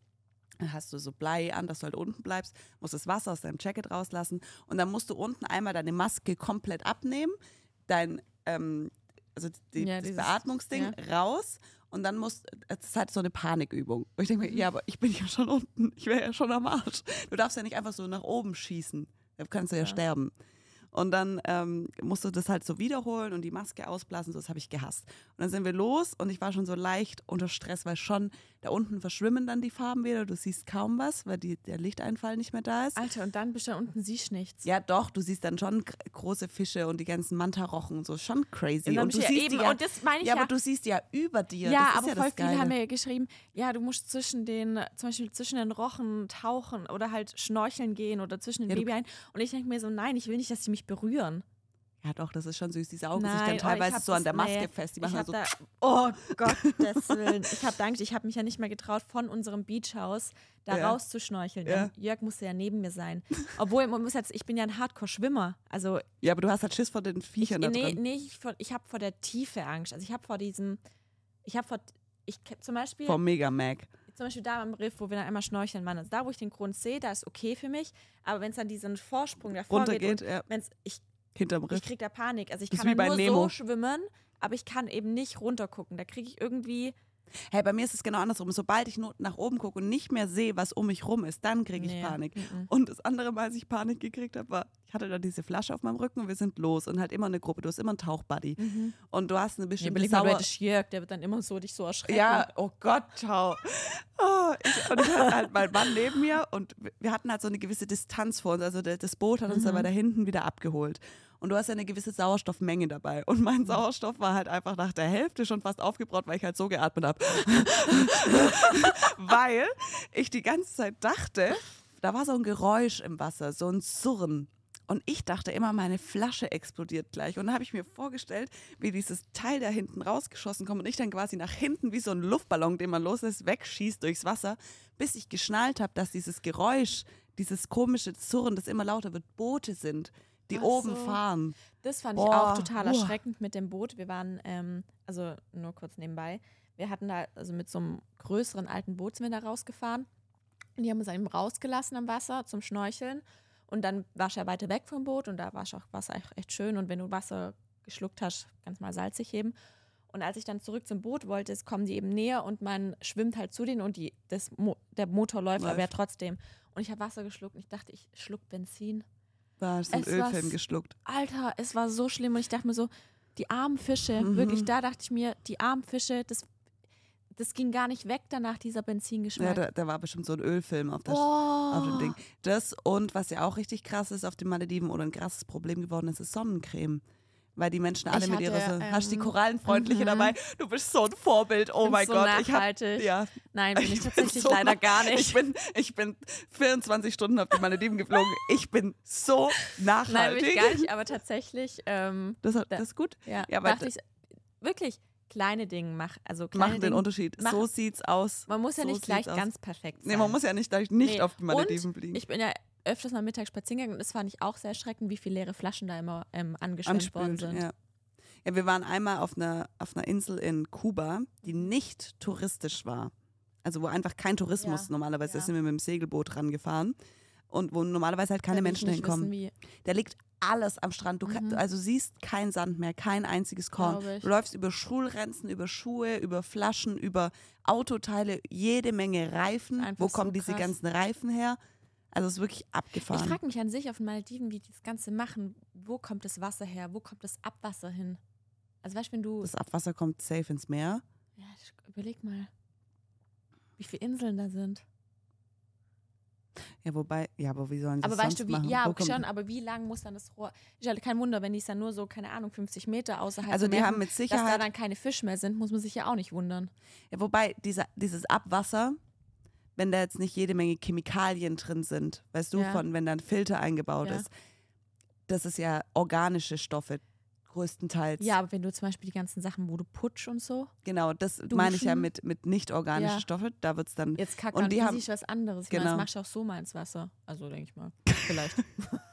Speaker 1: dann hast du so Blei an, dass du halt unten bleibst, musst das Wasser aus deinem Jacket rauslassen und dann musst du unten einmal deine Maske komplett abnehmen, dein, ähm, also die,
Speaker 2: Ja,
Speaker 1: das
Speaker 2: dieses-
Speaker 1: Beatmungsding raus und dann musst, das ist halt so eine Panikübung. Und ich denke mir, ja, aber ich bin ja schon unten, ich wäre ja schon am Arsch. Du darfst ja nicht einfach so nach oben schießen, da kannst du ja,
Speaker 2: Ja.
Speaker 1: sterben. Und dann ähm, musst du das halt so wiederholen und die Maske ausblasen, so das habe ich gehasst. Und dann sind wir los und ich war schon so leicht unter Stress, weil schon da unten verschwimmen dann die Farben wieder, du siehst kaum was, weil die, der Lichteinfall nicht mehr da ist.
Speaker 2: Alter, und dann bist du da unten, siehst nichts.
Speaker 1: Ja, doch, du siehst dann schon gr- große Fische und die ganzen Mantarochen und so, schon crazy.
Speaker 2: Und
Speaker 1: Und du siehst
Speaker 2: eben,
Speaker 1: die ja,
Speaker 2: und das meine ich
Speaker 1: ja,
Speaker 2: ja.
Speaker 1: aber du siehst die ja über dir.
Speaker 2: ja, aber
Speaker 1: ja
Speaker 2: voll viele haben mir geschrieben, ja, du musst zwischen den, zum Beispiel zwischen den Rochen tauchen oder halt schnorcheln gehen oder zwischen den
Speaker 1: Ja, du-
Speaker 2: Babyeien. Und ich denke mir so, nein, ich will nicht, dass die mich berühren.
Speaker 1: Ja, doch, das ist schon süß. Die saugen sich
Speaker 2: Nein,
Speaker 1: dann
Speaker 2: oh, ich
Speaker 1: teilweise
Speaker 2: hab
Speaker 1: so an der Maske
Speaker 2: nee,
Speaker 1: fest. Die
Speaker 2: Ich
Speaker 1: machen
Speaker 2: hab
Speaker 1: so.
Speaker 2: da, oh Gottes Willen. Ich habe dank, ich habe mich ja nicht mehr getraut, von unserem Beachhaus da
Speaker 1: Ja.
Speaker 2: rauszuschnorcheln.
Speaker 1: Ja.
Speaker 2: Dann Jörg musste ja neben mir sein. Obwohl, man muss jetzt, ich bin ja ein Hardcore-Schwimmer. Also
Speaker 1: Ja, aber du hast halt Schiss vor den
Speaker 2: ich,
Speaker 1: Viechern da
Speaker 2: nee,
Speaker 1: drin.
Speaker 2: nee, ich, ich habe vor der Tiefe Angst. Also ich habe vor diesem, ich habe vor, ich zum Beispiel,
Speaker 1: Vor Mega Mac.
Speaker 2: Zum Beispiel da am Riff, wo wir dann einmal schnorcheln waren. Also da, wo ich den Grund sehe, da ist okay für mich. Aber wenn es dann diesen Vorsprung davor
Speaker 1: Runtergeht,
Speaker 2: geht,
Speaker 1: ja,
Speaker 2: wenn's, ich
Speaker 1: hinterm
Speaker 2: ich
Speaker 1: Riff.
Speaker 2: krieg da Panik. Also ich
Speaker 1: Das
Speaker 2: kann nur
Speaker 1: Nemo.
Speaker 2: so schwimmen, aber ich kann eben nicht runtergucken. Da kriege ich irgendwie.
Speaker 1: Hey, bei mir ist es genau andersrum. Sobald ich nur nach oben gucke und nicht mehr sehe, was um mich rum ist, dann kriege ich
Speaker 2: Nee,
Speaker 1: Panik.
Speaker 2: mhm.
Speaker 1: Und das andere Mal, als ich Panik gekriegt habe, war, ich hatte da diese Flasche auf meinem Rücken und wir sind los und halt immer eine Gruppe. Du hast immer einen Tauchbuddy. Und du hast eine
Speaker 2: Ja,
Speaker 1: bestimmte
Speaker 2: mal, wer
Speaker 1: Sauer...
Speaker 2: das Jörg, der wird dann immer so dich so erschrecken.
Speaker 1: Ja, oh Gott, ciao. Oh, ich, und ich hatte halt meinen Mann neben mir und wir hatten halt so eine gewisse Distanz vor uns. Also das Boot hat uns aber da hinten wieder abgeholt. Und du hast ja eine gewisse Sauerstoffmenge dabei. Und mein Sauerstoff war halt einfach nach der Hälfte schon fast aufgebraucht, weil ich halt so geatmet habe. weil ich die ganze Zeit dachte, da war so ein Geräusch im Wasser, so ein Surren. Und ich dachte immer, meine Flasche explodiert gleich. Und dann habe ich mir vorgestellt, wie dieses Teil da hinten rausgeschossen kommt und ich dann quasi nach hinten wie so ein Luftballon, den man loslässt, wegschießt durchs Wasser, bis ich geschnallt habe, dass dieses Geräusch, dieses komische Surren, das immer lauter wird, Boote sind, die
Speaker 2: Ach
Speaker 1: oben
Speaker 2: so.
Speaker 1: fahren.
Speaker 2: Das fand ich
Speaker 1: Boah,
Speaker 2: auch total
Speaker 1: uah.
Speaker 2: erschreckend mit dem Boot. Wir waren, ähm, also nur kurz nebenbei, wir hatten da, also mit so einem größeren alten Boot sind wir da rausgefahren. Und die haben uns dann eben rausgelassen am Wasser zum Schnorcheln. Und dann warst du ja weiter weg vom Boot und da war auch Wasser echt, schön. Und wenn du Wasser geschluckt hast, ganz mal salzig heben. Und als ich dann zurück zum Boot wollte, es kommen die eben näher und man schwimmt halt zu denen und die, das Mo der Motor läuft, aber ja
Speaker 1: Läuft.
Speaker 2: trotzdem. Und ich habe Wasser geschluckt und ich dachte, ich schluck Benzin.
Speaker 1: Da hast du einen Ölfilm geschluckt.
Speaker 2: Alter, es war so schlimm und ich dachte mir so, die armen Fische,
Speaker 1: Mhm.
Speaker 2: wirklich, da dachte ich mir, die armen Fische, das, das ging gar nicht weg danach, dieser
Speaker 1: Ja,
Speaker 2: Benzingeschmack.
Speaker 1: da, da war bestimmt so ein Ölfilm auf,
Speaker 2: Boah.
Speaker 1: auf dem Ding. Das und was ja auch richtig krass ist auf den Malediven oder ein krasses Problem geworden ist, ist Sonnencreme. Weil die Menschen alle
Speaker 2: Ich
Speaker 1: mit ihrer so, hast du die
Speaker 2: ähm,
Speaker 1: Korallenfreundliche
Speaker 2: mhm.
Speaker 1: dabei? Du bist so ein Vorbild. Oh mein
Speaker 2: so
Speaker 1: Gott. Ich hab,
Speaker 2: nachhaltig.
Speaker 1: ja,
Speaker 2: Nein, bin ich,
Speaker 1: bin
Speaker 2: tatsächlich
Speaker 1: so
Speaker 2: leider gar nicht.
Speaker 1: Ich bin, ich bin 24 Stunden auf die Malediven geflogen. Ich bin so
Speaker 2: Nein,
Speaker 1: nachhaltig.
Speaker 2: bin ich gar nicht, aber tatsächlich, ähm,
Speaker 1: Das, hat-
Speaker 2: Da-
Speaker 1: das ist gut.
Speaker 2: ja,
Speaker 1: Ja, aber
Speaker 2: dachte ich, wirklich kleine Dinge mach, also
Speaker 1: Machen den
Speaker 2: Dinge,
Speaker 1: Unterschied.
Speaker 2: mach-
Speaker 1: so sieht's aus.
Speaker 2: Man muss ja
Speaker 1: so
Speaker 2: nicht gleich
Speaker 1: aus.
Speaker 2: ganz perfekt sein.
Speaker 1: Nee, man muss ja nicht, nicht nicht
Speaker 2: Nee.
Speaker 1: auf die Malediven
Speaker 2: Und
Speaker 1: fliegen.
Speaker 2: Ich bin ja öfters mal mittags spazieren gegangen und das fand ich auch sehr erschreckend, wie viele leere Flaschen da immer ähm, angeschwemmt worden sind.
Speaker 1: Ja. ja, wir waren einmal auf einer, auf einer Insel in Kuba, die nicht touristisch war. Also wo einfach kein Tourismus
Speaker 2: Ja,
Speaker 1: normalerweise
Speaker 2: ja.
Speaker 1: sind wir mit dem Segelboot rangefahren und wo normalerweise halt keine
Speaker 2: Da
Speaker 1: Menschen hinkommen.
Speaker 2: Wissen.
Speaker 1: Da liegt alles am Strand. Du kann,
Speaker 2: Mhm.
Speaker 1: also siehst kein Sand mehr, kein einziges Korn. Du läufst über Schulrenzen, über Schuhe, über Flaschen, über Autoteile, jede Menge Reifen. Wo
Speaker 2: so
Speaker 1: kommen diese
Speaker 2: krass.
Speaker 1: ganzen Reifen her? Also es ist wirklich
Speaker 2: Ich
Speaker 1: abgefahren.
Speaker 2: frage mich an sich auf den Malediven, wie die das Ganze machen. Wo kommt das Wasser her? Wo kommt das Abwasser hin? Also weißt du, wenn du.
Speaker 1: das Abwasser kommt safe ins Meer.
Speaker 2: Ja, ich- überleg mal, wie viele Inseln da sind.
Speaker 1: Ja, wobei, ja, aber wie sollen sie
Speaker 2: Aber
Speaker 1: das
Speaker 2: weißt
Speaker 1: sonst
Speaker 2: du, wie,
Speaker 1: machen?
Speaker 2: ja,
Speaker 1: Wo
Speaker 2: okay,
Speaker 1: kommt-
Speaker 2: schon, aber wie lang muss dann das Rohr? Ist ja kein Wunder, wenn die es dann nur so, keine Ahnung, 50 Meter außerhalb
Speaker 1: Also die
Speaker 2: Meer
Speaker 1: haben mit
Speaker 2: dass da
Speaker 1: Sicherheit,
Speaker 2: dann keine Fische mehr sind, muss man sich ja auch nicht wundern.
Speaker 1: ja, wobei dieser, dieses Abwasser, wenn da jetzt nicht jede Menge Chemikalien drin sind, weißt du,
Speaker 2: Ja.
Speaker 1: von wenn da ein Filter eingebaut
Speaker 2: Ja.
Speaker 1: ist, das ist ja organische Stoffe. größtenteils.
Speaker 2: Ja, aber wenn du zum Beispiel die ganzen Sachen, wo du putsch und so,
Speaker 1: Genau, das meine ich ja
Speaker 2: Duschen.
Speaker 1: mit, mit nicht organischen
Speaker 2: Ja.
Speaker 1: Stoffen. Da wird es dann.
Speaker 2: jetzt kacke
Speaker 1: Und die haben-
Speaker 2: ist was anderes. Ich meine,
Speaker 1: Genau.
Speaker 2: das machst du auch so mal ins Wasser. Also denke ich mal. Vielleicht.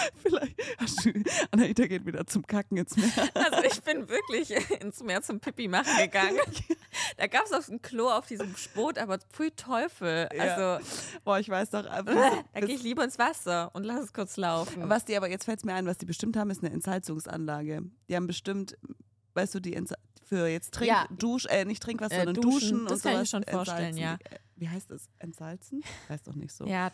Speaker 1: Vielleicht. Hast du, Anahita geht wieder zum Kacken ins Meer.
Speaker 2: Also ich bin wirklich ins Meer zum Pipi machen gegangen. Da gab es auf dem Klo auf diesem Boot, aber pfui Teufel.
Speaker 1: Ja.
Speaker 2: Also
Speaker 1: Boah, ich weiß doch. äh,
Speaker 2: da gehe ich lieber ins Wasser und lass es kurz laufen.
Speaker 1: Was die aber, jetzt fällt es mir ein, was die bestimmt haben, ist eine Entsalzungsanlage. Die haben bestimmt, weißt du, die Entsa für jetzt Trink,
Speaker 2: Ja.
Speaker 1: Dusch, äh, nicht Trinkwasser,
Speaker 2: Äh,
Speaker 1: sondern
Speaker 2: Duschen,
Speaker 1: Duschen,
Speaker 2: das
Speaker 1: und
Speaker 2: kann ich
Speaker 1: sowas.
Speaker 2: mir schon vorstellen.
Speaker 1: Äh, Wie heißt das? Entsalzen? Heißt doch nicht so.
Speaker 2: Ja,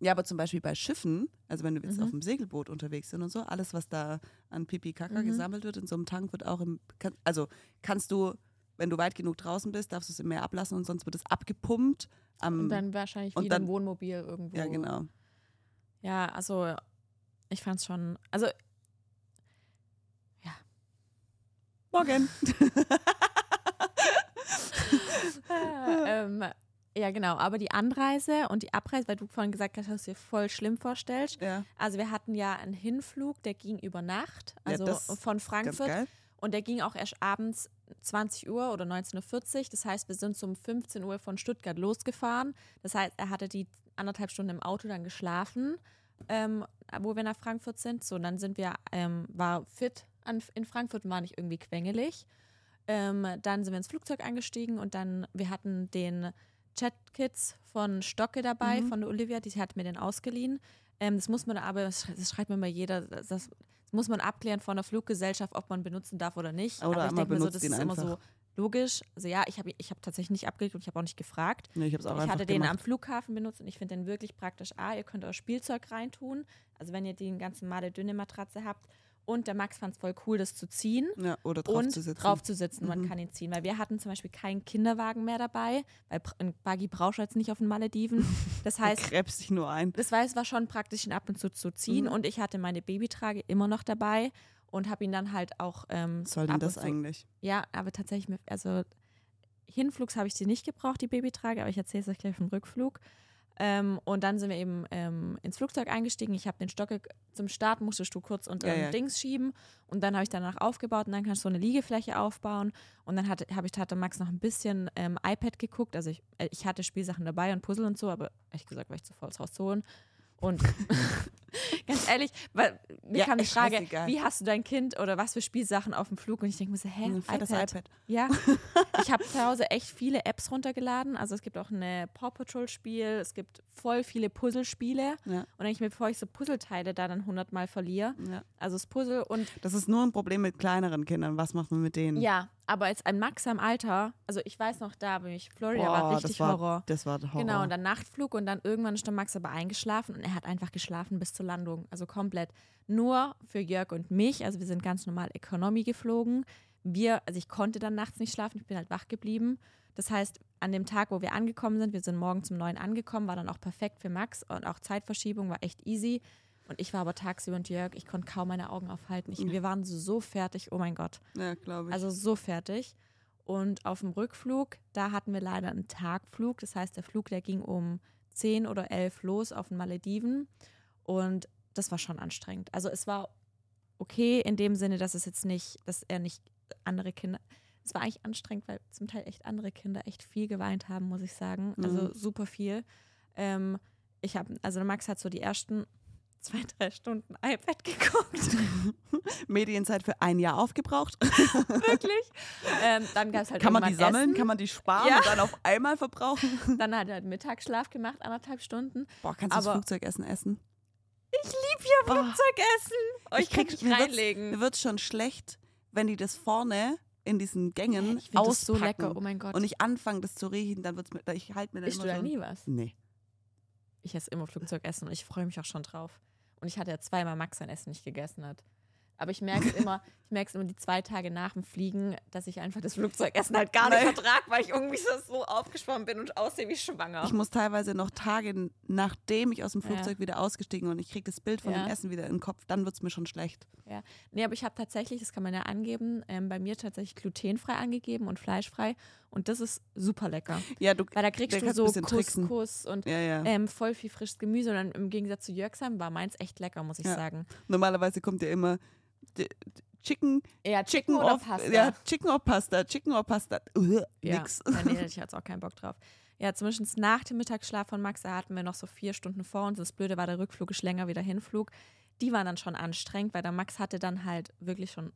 Speaker 1: Ja, aber zum Beispiel bei Schiffen, also wenn du jetzt
Speaker 2: Mhm.
Speaker 1: auf dem Segelboot unterwegs sind und so, alles, was da an Pipi Kaka
Speaker 2: Mhm.
Speaker 1: gesammelt wird in so einem Tank, wird auch im, kann, also kannst du, wenn du weit genug draußen bist, darfst du es im Meer ablassen und sonst wird es abgepumpt. Am,
Speaker 2: und dann wahrscheinlich
Speaker 1: und
Speaker 2: wieder
Speaker 1: dann-
Speaker 2: ein Wohnmobil irgendwo.
Speaker 1: ja, genau.
Speaker 2: Ja, also ich fand's schon, also
Speaker 1: Morgen.
Speaker 2: ähm, ja genau, aber die Anreise und die Abreise, weil du vorhin gesagt hast, dass du dir voll schlimm vorstellst.
Speaker 1: ja,
Speaker 2: Also wir hatten ja einen Hinflug, der ging über Nacht,
Speaker 1: Ja,
Speaker 2: also
Speaker 1: das
Speaker 2: von Frankfurt und der ging auch erst abends 20 Uhr oder 19.40 Uhr. Das heißt, wir sind so um 15 Uhr von Stuttgart losgefahren. Das heißt, er hatte die anderthalb Stunden im Auto dann geschlafen, ähm, wo wir nach Frankfurt sind. So, dann sind wir, ähm, war fit an, in Frankfurt und war nicht irgendwie quengelig. Ähm, dann sind wir ins Flugzeug eingestiegen und dann, wir hatten den Chat-Kids von Stocke dabei,
Speaker 1: Mhm.
Speaker 2: von Olivia, die hat mir den ausgeliehen. Ähm, das muss man aber, das schrei- das schreibt mir mal jeder, das, das muss man abklären von der Fluggesellschaft, ob man benutzen darf oder nicht.
Speaker 1: Oder
Speaker 2: aber ich denke mir so, das ist immer
Speaker 1: einfach.
Speaker 2: so logisch. Also ja, ich habe ich hab tatsächlich nicht abgelegt und ich habe auch nicht gefragt.
Speaker 1: Nee, ich habe es auch
Speaker 2: ich hatte den
Speaker 1: gemacht.
Speaker 2: am Flughafen benutzt und ich finde den wirklich praktisch. A, ihr könnt euer Spielzeug reintun, also wenn ihr die ganzen Male dünne Matratze habt. Und der Max fand es voll cool, das zu ziehen
Speaker 1: ja, oder drauf
Speaker 2: und
Speaker 1: zu sitzen.
Speaker 2: drauf zu sitzen. Man
Speaker 1: Mhm.
Speaker 2: kann ihn ziehen, weil wir hatten zum Beispiel keinen Kinderwagen mehr dabei, weil ein Buggy brauchst du jetzt nicht auf den Malediven. Das heißt,
Speaker 1: Krebs dich nur ein.
Speaker 2: das war, es war schon praktisch, ihn ab und zu zu ziehen.
Speaker 1: Mhm.
Speaker 2: Und ich hatte meine Babytrage immer noch dabei und habe ihn dann halt auch. Ähm,
Speaker 1: Was soll denn das
Speaker 2: zu,
Speaker 1: eigentlich?
Speaker 2: Ja, aber tatsächlich, also Hinflugs habe ich sie nicht gebraucht, die Babytrage, aber ich erzähle es euch gleich vom Rückflug. Ähm, und dann sind wir eben ähm, ins Flugzeug eingestiegen. Ich habe den Stocke zum Start, musstest du kurz unter
Speaker 1: Ja,
Speaker 2: dem
Speaker 1: ja.
Speaker 2: Dings schieben. Und dann habe ich danach aufgebaut und dann kannst du so eine Liegefläche aufbauen. Und dann hatte, habe ich, hatte Max noch ein bisschen ähm, iPad geguckt. Also ich, äh, ich hatte Spielsachen dabei und Puzzle und so, aber ehrlich gesagt war ich zu faul, es rauszuholen. Und ganz ehrlich, weil mir
Speaker 1: Ja,
Speaker 2: kam die Frage, wie hast du dein Kind oder was für Spielsachen auf dem Flug? Und ich denke mir so, hä,
Speaker 1: Ein
Speaker 2: iPad?
Speaker 1: iPad.
Speaker 2: Ja, ich habe zu Hause echt viele Apps runtergeladen. Also es gibt auch eine Paw Patrol Spiel, es gibt voll viele Puzzlespiele.
Speaker 1: Ja.
Speaker 2: Und denke ich mir, bevor ich so Puzzleteile da dann hundertmal verliere,
Speaker 1: Ja.
Speaker 2: also das Puzzle und
Speaker 1: Das ist nur ein Problem mit kleineren Kindern. Was macht man mit denen?
Speaker 2: ja, aber als ein Max am Alter, also ich weiß noch, da bin ich, Florida
Speaker 1: Boah,
Speaker 2: war richtig
Speaker 1: das war,
Speaker 2: Horror.
Speaker 1: Das war Horror.
Speaker 2: Genau, und dann Nachtflug und dann irgendwann ist der Max aber eingeschlafen und er hat einfach geschlafen bis zur Landung. Also komplett. Nur für Jörg und mich, also wir sind ganz normal Economy geflogen. Wir, also ich konnte dann nachts nicht schlafen, ich bin halt wach geblieben. Das heißt, an dem Tag, wo wir angekommen sind, wir sind morgens um neun angekommen, war dann auch perfekt für Max und auch Zeitverschiebung war echt easy. Und ich war aber tagsüber und Jörg, ich konnte kaum meine Augen aufhalten. Ich, wir waren so, fertig, oh mein Gott.
Speaker 1: ja, glaube ich.
Speaker 2: Also so fertig. Und auf dem Rückflug, da hatten wir leider einen Tagflug. Das heißt, der Flug, der ging um 10 oder 11 los auf den Malediven. Und das war schon anstrengend. Also es war okay in dem Sinne, dass es jetzt nicht, dass er nicht andere Kinder. Es war eigentlich anstrengend, weil zum Teil echt andere Kinder echt viel geweint haben, muss ich sagen. Also
Speaker 1: Mhm.
Speaker 2: super viel. Ähm, ich habe, also Max hat so die ersten zwei, drei Stunden iPad geguckt.
Speaker 1: Medienzeit für ein Jahr aufgebraucht.
Speaker 2: Wirklich. Ähm, dann gab es halt
Speaker 1: Kann man die sammeln?
Speaker 2: Essen.
Speaker 1: Kann man die sparen
Speaker 2: Ja.
Speaker 1: und dann auf einmal verbrauchen?
Speaker 2: Dann hat er halt Mittagsschlaf gemacht, anderthalb Stunden.
Speaker 1: Boah, kannst du das Flugzeugessen essen?
Speaker 2: Ich liebe
Speaker 1: Oh.
Speaker 2: Flugzeugessen. Oh, ich,
Speaker 1: Ich
Speaker 2: kann
Speaker 1: krieg-
Speaker 2: mich
Speaker 1: wird's-
Speaker 2: reinlegen.
Speaker 1: Mir wird schon schlecht, wenn die das vorne in diesen Gängen
Speaker 2: ich
Speaker 1: auspacken
Speaker 2: das so lecker. Oh mein Gott.
Speaker 1: und ich anfange, das zu riechen, dann wird's mir, ich halte mir dann
Speaker 2: Isst
Speaker 1: immer
Speaker 2: du da nie was?
Speaker 1: Nee.
Speaker 2: Ich esse immer Flugzeugessen und ich freue mich auch schon drauf. Und ich hatte ja zweimal Max sein Essen nicht gegessen hat. Aber ich merke immer, ich merke es immer die zwei Tage nach dem Fliegen, dass ich einfach das Flugzeugessen halt gar nicht vertrag, weil ich irgendwie so, so aufgeschwommen bin und aussehe wie schwanger.
Speaker 1: Ich muss teilweise noch Tage, nachdem ich aus dem
Speaker 2: Ja.
Speaker 1: Flugzeug wieder ausgestiegen und ich kriege das Bild von
Speaker 2: Ja.
Speaker 1: dem Essen wieder in den Kopf, dann wird es mir schon schlecht.
Speaker 2: Nee, aber ich habe tatsächlich, das kann man ja angeben, ähm, bei mir tatsächlich glutenfrei angegeben und fleischfrei. Und das ist super lecker.
Speaker 1: Ja, du,
Speaker 2: Weil da kriegst du so. Couscous und
Speaker 1: ja, ja.
Speaker 2: ähm, voll viel frisches Gemüse. Und dann im Gegensatz zu Jörgsheim war meins echt lecker, muss ich
Speaker 1: Ja.
Speaker 2: sagen.
Speaker 1: Normalerweise kommt ja immer Chicken,
Speaker 2: Ja,
Speaker 1: Chicken
Speaker 2: oder
Speaker 1: or
Speaker 2: Pasta.
Speaker 1: Ja, Chicken or Pasta, Chicken or Pasta. Uh,
Speaker 2: Ja,
Speaker 1: Nix.
Speaker 2: ja, nee, ich jetzt auch keinen Bock drauf. Ja, zumindest nach dem Mittagsschlaf von Max, da hatten wir noch so vier Stunden vor uns. Das Blöde war, der Rückflug ist länger wie der Hinflug. Die waren dann schon anstrengend, weil der Max hatte dann halt wirklich schon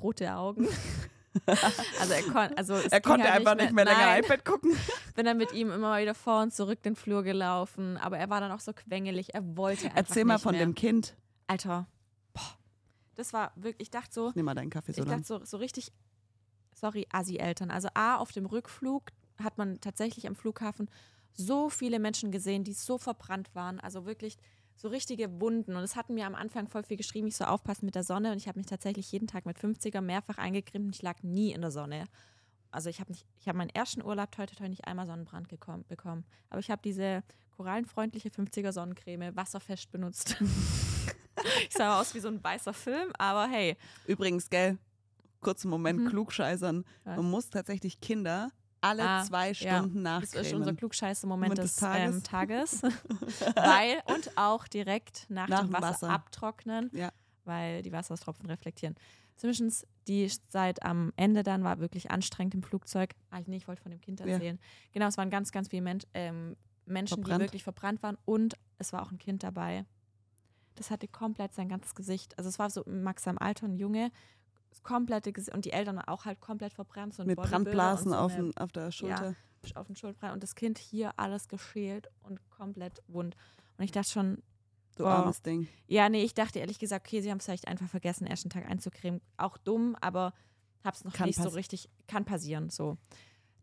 Speaker 2: rote Augen. also er, kon also
Speaker 1: Er konnte
Speaker 2: halt
Speaker 1: einfach nicht mehr, länger
Speaker 2: Nein,
Speaker 1: iPad gucken.
Speaker 2: bin dann mit ihm immer wieder vor und zurück den Flur gelaufen. Aber er war dann auch so quengelig. Er wollte einfach
Speaker 1: Erzähl mal
Speaker 2: nicht
Speaker 1: von
Speaker 2: mehr.
Speaker 1: dem Kind.
Speaker 2: Alter, boah, das war wirklich, ich dachte so,
Speaker 1: Nimm mal deinen Kaffee so
Speaker 2: ich
Speaker 1: lang.
Speaker 2: dachte so, so richtig, sorry, Assi-Eltern. Also A, auf dem Rückflug hat man tatsächlich am Flughafen so viele Menschen gesehen, die so verbrannt waren. Also wirklich so richtige Wunden. Und es hatten mir am Anfang voll viel geschrieben, ich soll aufpassen mit der Sonne. Und ich habe mich tatsächlich jeden Tag mit 50er mehrfach eingecremt und ich lag nie in der Sonne. Also ich habe nicht, ich habe meinen ersten Urlaub heute toi, nicht einmal Sonnenbrand gekommen, bekommen. Aber ich habe diese korallenfreundliche 50er Sonnencreme wasserfest benutzt. ich sah aus wie so ein weißer Film, aber hey.
Speaker 1: Übrigens, gell, kurzen Moment,
Speaker 2: Mhm.
Speaker 1: klugscheißern.
Speaker 2: Was?
Speaker 1: Man muss tatsächlich Kinder alle
Speaker 2: Ah,
Speaker 1: zwei
Speaker 2: ja.
Speaker 1: Stunden
Speaker 2: Das ist unser
Speaker 1: nachcremen.
Speaker 2: klugscheiße-Moment
Speaker 1: Moment
Speaker 2: des,
Speaker 1: des
Speaker 2: ähm, Tages. weil, und auch direkt nach,
Speaker 1: Nach
Speaker 2: dem Wasser,
Speaker 1: Wasser.
Speaker 2: abtrocknen,
Speaker 1: Ja.
Speaker 2: weil die Wassertropfen reflektieren. Zumindest die Zeit am Ende dann war wirklich anstrengend im Flugzeug. Ah, nee, ich wollte von dem Kind
Speaker 1: Ja.
Speaker 2: erzählen. Genau, es waren ganz, ganz viele Men ähm, Menschen,
Speaker 1: Verbrannt.
Speaker 2: die wirklich verbrannt waren und es war auch ein Kind dabei. Das hatte komplett sein ganzes Gesicht. Also es war so Max am Alter, ein Junge, das komplette Gesicht und die Eltern auch halt komplett verbrannt. So
Speaker 1: Mit Brandblasen
Speaker 2: so
Speaker 1: auf,
Speaker 2: eine
Speaker 1: auf der Schulter.
Speaker 2: auf den Schultern und das Kind hier alles geschält und komplett wund. Und ich dachte schon,
Speaker 1: Du
Speaker 2: Oh.
Speaker 1: armes Ding.
Speaker 2: ja, nee, ich dachte ehrlich gesagt, okay, sie haben es vielleicht einfach vergessen, ersten Tag einzucremen. Auch dumm, aber hab's noch
Speaker 1: Kann
Speaker 2: nicht so richtig, kann passieren, so.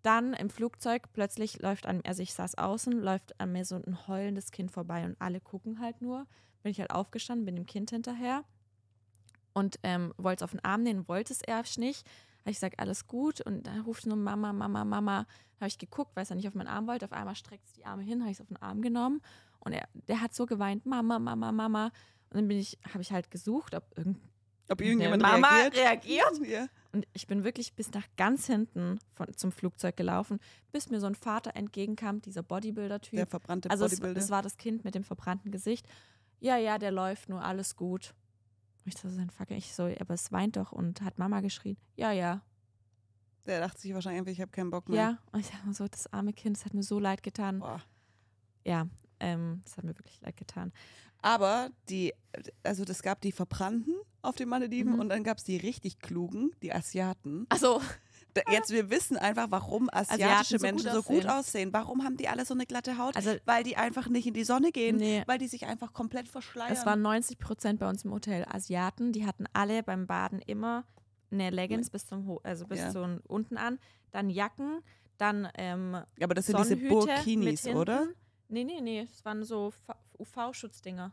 Speaker 2: Dann im Flugzeug plötzlich läuft an, also ich saß außen, läuft an mir so ein heulendes Kind vorbei und alle gucken halt nur. Bin ich halt aufgestanden, bin dem Kind hinterher und ähm, wollte es auf den Arm nehmen, wollte es erst nicht. Habe ich gesagt, alles gut und dann ruft nur Mama, Mama, Mama. Habe ich geguckt, weil es er nicht auf meinen Arm wollte. Auf einmal streckt es die Arme hin, habe ich es auf den Arm genommen und er, der hat so geweint, Mama, Mama, Mama. Und dann bin ich, habe ich halt gesucht, ob irgend
Speaker 1: Ob irgendjemand
Speaker 2: Mama
Speaker 1: reagiert?
Speaker 2: reagiert.
Speaker 1: Ja.
Speaker 2: und ich bin wirklich bis nach ganz hinten von, zum Flugzeug gelaufen, bis mir so ein Vater entgegenkam, dieser Bodybuilder-Typ.
Speaker 1: Der verbrannte
Speaker 2: Also es,
Speaker 1: Bodybuilder.
Speaker 2: es war das Kind mit dem verbrannten Gesicht. Ja, ja, der läuft nur, alles gut. Und ich so, sein Fuck, ich so, aber es weint doch und hat Mama geschrien. Ja, ja,
Speaker 1: der dachte sich wahrscheinlich einfach, ich habe keinen Bock mehr.
Speaker 2: ja. Und ich dachte mir so, das arme Kind, das hat mir so leid getan.
Speaker 1: Boah.
Speaker 2: Ja, ähm, das hat mir wirklich leid getan.
Speaker 1: Aber die, also es gab die Verbrannten auf den Malediven
Speaker 2: Mhm.
Speaker 1: und dann gab es die richtig klugen, die Asiaten.
Speaker 2: Also,
Speaker 1: jetzt, wir wissen einfach, warum asiatische
Speaker 2: Asiaten so
Speaker 1: Menschen
Speaker 2: gut
Speaker 1: so gut
Speaker 2: aussehen.
Speaker 1: Warum haben die alle so eine glatte Haut?
Speaker 2: also
Speaker 1: Weil die einfach nicht in die Sonne gehen,
Speaker 2: nee.
Speaker 1: weil die sich einfach komplett verschleiern.
Speaker 2: Es waren 90 Prozent bei uns im Hotel Asiaten. Die hatten alle beim Baden immer eine Leggings bis zum Ho also bis
Speaker 1: Ja.
Speaker 2: zum unten an, dann Jacken, dann ähm,
Speaker 1: aber das sind diese Burkinis, oder?
Speaker 2: Nee, nee, nee, es waren so UV-Schutzdinger.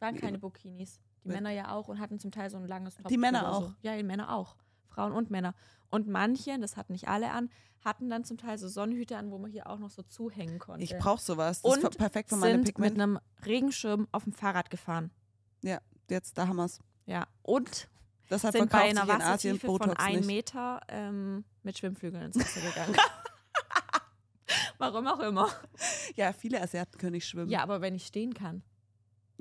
Speaker 2: Waren
Speaker 1: Nee.
Speaker 2: keine Burkinis. Die? Männer ja auch und hatten zum Teil so ein langes Top.
Speaker 1: Die Männer auch?
Speaker 2: So. Ja, die Männer auch. Frauen und Männer. Und manche, das hatten nicht alle an, hatten dann zum Teil so Sonnenhüte an, wo man hier auch noch so zuhängen konnte.
Speaker 1: Ich brauche sowas. Das ist
Speaker 2: Und
Speaker 1: perfekt für meine
Speaker 2: sind mit
Speaker 1: Pigmente.
Speaker 2: einem Regenschirm auf dem Fahrrad gefahren.
Speaker 1: Jetzt, da haben wir es.
Speaker 2: Ja. Und
Speaker 1: Deshalb
Speaker 2: sind bei einer Wassertiefe von einem. Meter ähm, mit Schwimmflügeln ins Wasser gegangen. Warum auch immer.
Speaker 1: Ja, viele Asiaten können nicht schwimmen.
Speaker 2: Ja, aber wenn ich stehen kann.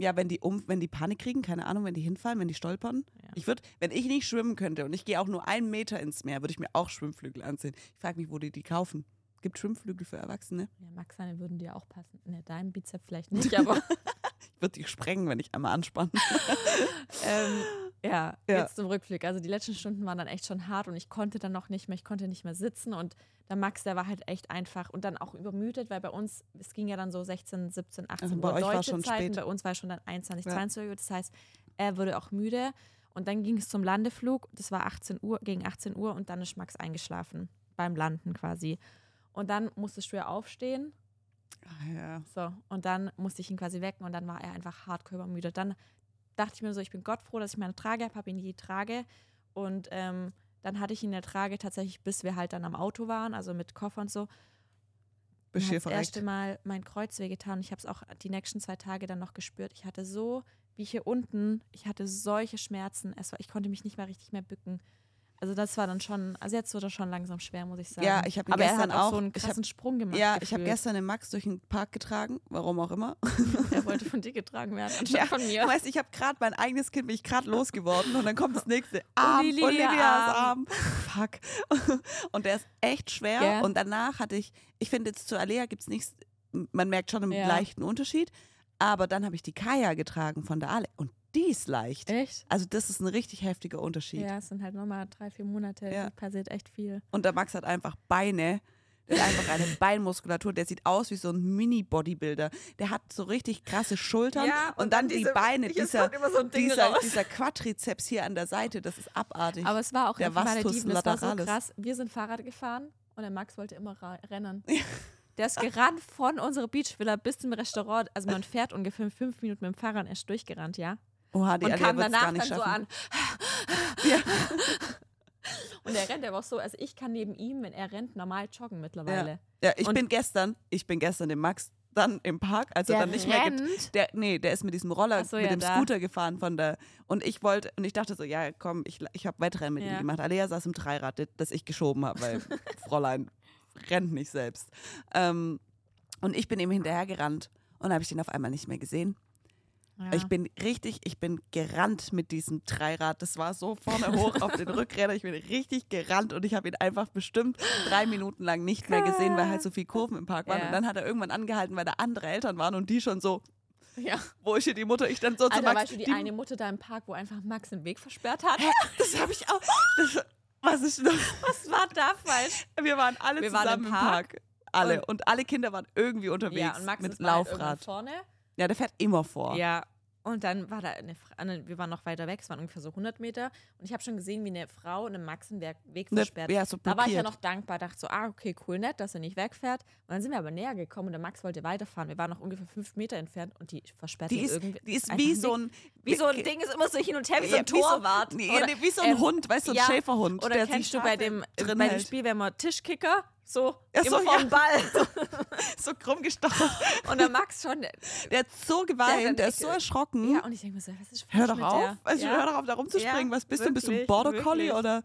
Speaker 1: Ja, wenn die um, wenn die Panik kriegen, keine Ahnung, wenn die hinfallen, wenn die stolpern.
Speaker 2: Ja.
Speaker 1: Ich würde, wenn ich nicht schwimmen könnte und ich gehe auch nur einen Meter ins Meer, würde ich mir auch Schwimmflügel anziehen. Ich frage mich, wo die die kaufen. Gibt Schwimmflügel für Erwachsene?
Speaker 2: Ja, Max, seine würden dir auch passen. Ne, deinem Bizep vielleicht nicht, aber
Speaker 1: Ich würde die sprengen, wenn ich einmal anspanne.
Speaker 2: ähm, ja,
Speaker 1: Ja.
Speaker 2: jetzt zum Rückblick. Also die letzten Stunden waren dann echt schon hart und ich konnte dann noch nicht mehr, ich konnte nicht mehr sitzen und der Max, der war halt echt einfach und dann auch übermüdet, weil bei uns, es ging ja dann so 16, 17, 18
Speaker 1: Also bei
Speaker 2: Uhr deutsche
Speaker 1: schon
Speaker 2: Zeiten,
Speaker 1: spät.
Speaker 2: bei uns war schon dann 21,
Speaker 1: Ja.
Speaker 2: 22 Uhr, das heißt, er wurde auch müde und dann ging es zum Landeflug, das war 18 Uhr, gegen 18 Uhr und dann ist Max eingeschlafen, beim Landen quasi. Und dann musstest du ja aufstehen
Speaker 1: Ah, ja.
Speaker 2: so, und dann musste ich ihn quasi wecken und dann war er einfach hardcore übermüdet. Dann dachte ich mir so, ich bin Gott froh, dass ich meine Trage habe, habe ihn je trage. Und ähm, dann hatte ich ihn in der Trage tatsächlich, bis wir halt dann am Auto waren, also mit Koffer und so.
Speaker 1: Hier
Speaker 2: hat das erste. Mal mein Kreuz wehgetan. Ich habe es auch die nächsten zwei Tage dann noch gespürt. Ich hatte so, wie hier unten, ich hatte solche Schmerzen. Es war, ich konnte mich nicht mal richtig mehr bücken. Also das war dann schon, also jetzt wird er schon langsam schwer, muss ich sagen.
Speaker 1: Ja, ich habe
Speaker 2: er
Speaker 1: gestern
Speaker 2: hat auch
Speaker 1: auch.
Speaker 2: so einen krassen
Speaker 1: hab,
Speaker 2: Sprung gemacht.
Speaker 1: ja, ich habe
Speaker 2: gefühlt.
Speaker 1: gestern den Max durch den Park getragen, warum auch immer.
Speaker 2: Er wollte von dir getragen werden, anstatt
Speaker 1: Ja,
Speaker 2: von mir.
Speaker 1: Du weißt, ich habe gerade mein eigenes Kind, bin ich gerade losgeworden und dann kommt das nächste. Arm,
Speaker 2: Olivia
Speaker 1: Olivias
Speaker 2: Arm.
Speaker 1: Arm. Fuck. Und der ist echt schwer.
Speaker 2: Gell?
Speaker 1: Und danach hatte ich, ich finde jetzt zu Alea gibt es nichts, man merkt schon einen
Speaker 2: Ja.
Speaker 1: leichten Unterschied. Aber dann habe ich die Kaya getragen von der Ale und die ist leicht.
Speaker 2: Echt?
Speaker 1: Also das ist ein richtig heftiger Unterschied.
Speaker 2: Ja, es sind halt nochmal drei, vier Monate,
Speaker 1: Ja.
Speaker 2: passiert echt viel.
Speaker 1: Und der Max hat einfach Beine. Der hat einfach eine Beinmuskulatur. Der sieht aus wie so ein Mini-Bodybuilder. Der hat so richtig krasse Schultern
Speaker 2: Ja,
Speaker 1: und,
Speaker 2: und
Speaker 1: dann,
Speaker 2: dann
Speaker 1: die
Speaker 2: diese-
Speaker 1: Beine. Dieser,
Speaker 2: so
Speaker 1: dieser, dieser Quadrizeps hier an der Seite, das ist abartig.
Speaker 2: Aber es war auch
Speaker 1: Der
Speaker 2: auf Malediven, das war so krass. Wir sind Fahrrad gefahren und der Max wollte immer rennen. Der ist gerannt von unserer Beachvilla bis zum Restaurant. Also man fährt ungefähr fünf Minuten mit dem Fahrrad erst durchgerannt, ja?
Speaker 1: Oha, die
Speaker 2: und
Speaker 1: Alia
Speaker 2: kam danach
Speaker 1: gar nicht
Speaker 2: dann so
Speaker 1: schaffen.
Speaker 2: an.
Speaker 1: Ja.
Speaker 2: Und er rennt aber auch so, also ich kann neben ihm, wenn er rennt, normal joggen mittlerweile.
Speaker 1: Ja, ich
Speaker 2: Und-
Speaker 1: bin gestern, ich bin gestern dem Max dann im Park, als er dann nicht mehr get-
Speaker 2: rennt?
Speaker 1: der, nee, der ist mit diesem Roller,
Speaker 2: so,
Speaker 1: mit
Speaker 2: ja,
Speaker 1: dem
Speaker 2: da.
Speaker 1: Scooter gefahren von der und ich wollte und ich dachte so, ja komm, ich, ich habe Wettrennen mit ihm
Speaker 2: Ja.
Speaker 1: gemacht. Alea saß im Dreirad, das- ich geschoben habe, weil Fräulein rennt nicht selbst. Ähm, und ich bin ihm hinterhergerannt und habe ich ihn auf einmal nicht mehr gesehen.
Speaker 2: Ja.
Speaker 1: Ich bin richtig, ich bin gerannt mit diesem Dreirad. Das war so vorne hoch auf den Rückrädern. Ich bin richtig gerannt und ich habe ihn einfach bestimmt drei Minuten lang nicht mehr gesehen, weil halt so viele Kurven im Park waren.
Speaker 2: Ja.
Speaker 1: Und dann hat er irgendwann angehalten, weil da andere Eltern waren und die schon so,
Speaker 2: ja.
Speaker 1: wo ist hier die Mutter? Ich dann so zu
Speaker 2: Alter,
Speaker 1: Max.
Speaker 2: weißt du, die, eine Mutter da im Park, wo einfach Max den Weg versperrt hat?
Speaker 1: das habe ich auch. Das, was ist noch?
Speaker 2: Was war da falsch?
Speaker 1: Wir waren alle
Speaker 2: Wir waren
Speaker 1: zusammen
Speaker 2: im
Speaker 1: im Park. Alle.
Speaker 2: Und-
Speaker 1: Und, alle Kinder waren irgendwie unterwegs
Speaker 2: Ja, und Max
Speaker 1: mit
Speaker 2: halt
Speaker 1: Laufrad.
Speaker 2: vorne.
Speaker 1: Ja, der fährt immer vor.
Speaker 2: Ja. Und dann war da eine Frau, wir waren noch weiter weg, es waren ungefähr so 100 Meter. Und ich habe schon gesehen, wie eine Frau einen Weg Weg
Speaker 1: Ne,
Speaker 2: versperrt.
Speaker 1: ja, so
Speaker 2: da war ich ja noch dankbar, dachte so, ah, okay, cool, nett, dass er nicht wegfährt. Und dann sind wir aber näher gekommen und der Max wollte weiterfahren. Wir waren noch ungefähr fünf Meter entfernt und die versperrt
Speaker 1: Die ist,
Speaker 2: irgendwie.
Speaker 1: die ist wie so ein.
Speaker 2: Wie so ein Ding ist immer so hin und her, wie so ein
Speaker 1: Ja, wie so-
Speaker 2: Torwart.
Speaker 1: Nee,
Speaker 2: Oder,
Speaker 1: nee, wie so ein
Speaker 2: ähm,
Speaker 1: Hund, weißt du, so ein
Speaker 2: ja,
Speaker 1: Schäferhund.
Speaker 2: Oder
Speaker 1: der
Speaker 2: kennst du bei dem, bei dem. Spiel, wenn man Tischkicker, so,
Speaker 1: Ja, so,
Speaker 2: vor
Speaker 1: ja.
Speaker 2: Ball.
Speaker 1: so krumm gestochen.
Speaker 2: Und der Max schon,
Speaker 1: Der hat so
Speaker 2: Der
Speaker 1: geweint, der
Speaker 2: dann
Speaker 1: ist so erschrocken.
Speaker 2: ja, und ich denke mir so, was ist
Speaker 1: hör doch auf.
Speaker 2: der?
Speaker 1: Also,
Speaker 2: ja.
Speaker 1: Hör doch auf, da rumzuspringen.
Speaker 2: Ja,
Speaker 1: Was bist du? Bist du ein Border Collie oder?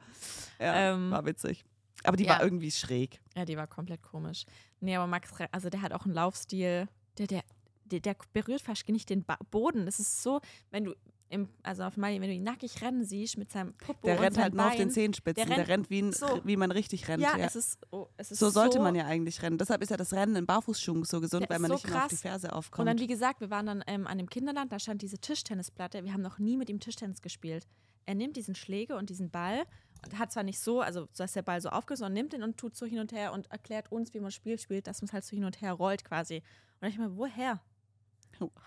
Speaker 1: Ja,
Speaker 2: Ähm,
Speaker 1: war witzig. Aber die war irgendwie schräg.
Speaker 2: Ja, die war komplett komisch. Nee, aber Max, also der hat auch einen Laufstil, der, der, der, der berührt fast nicht den ba Boden. Es ist so, wenn du im, also auf Mali, wenn du ihn nackig rennen siehst mit seinem Popo
Speaker 1: Der
Speaker 2: und
Speaker 1: rennt halt nur auf den Zehenspitzen.
Speaker 2: der
Speaker 1: Der rennt, wie, ein,
Speaker 2: so.
Speaker 1: wie man richtig rennt.
Speaker 2: Ja,
Speaker 1: Ja,
Speaker 2: es ist, oh, es ist
Speaker 1: so sollte
Speaker 2: so,
Speaker 1: man ja eigentlich rennen. Deshalb ist ja das Rennen in Barfußschuhen so gesund, weil man
Speaker 2: so
Speaker 1: nicht immer auf die
Speaker 2: krass.
Speaker 1: Ferse
Speaker 2: Und
Speaker 1: aufkommt.
Speaker 2: dann, wie gesagt, wir waren dann ähm, an dem Kinderland, da stand diese Tischtennisplatte. Wir haben noch nie mit ihm Tischtennis gespielt. Er nimmt diesen Schläger und diesen Ball und hat zwar nicht so, also dass der Ball so aufgeht, sondern nimmt ihn und tut so hin und her und erklärt uns, wie man Spiel spielt, dass man es halt so hin und her rollt quasi. Und ich mir, woher?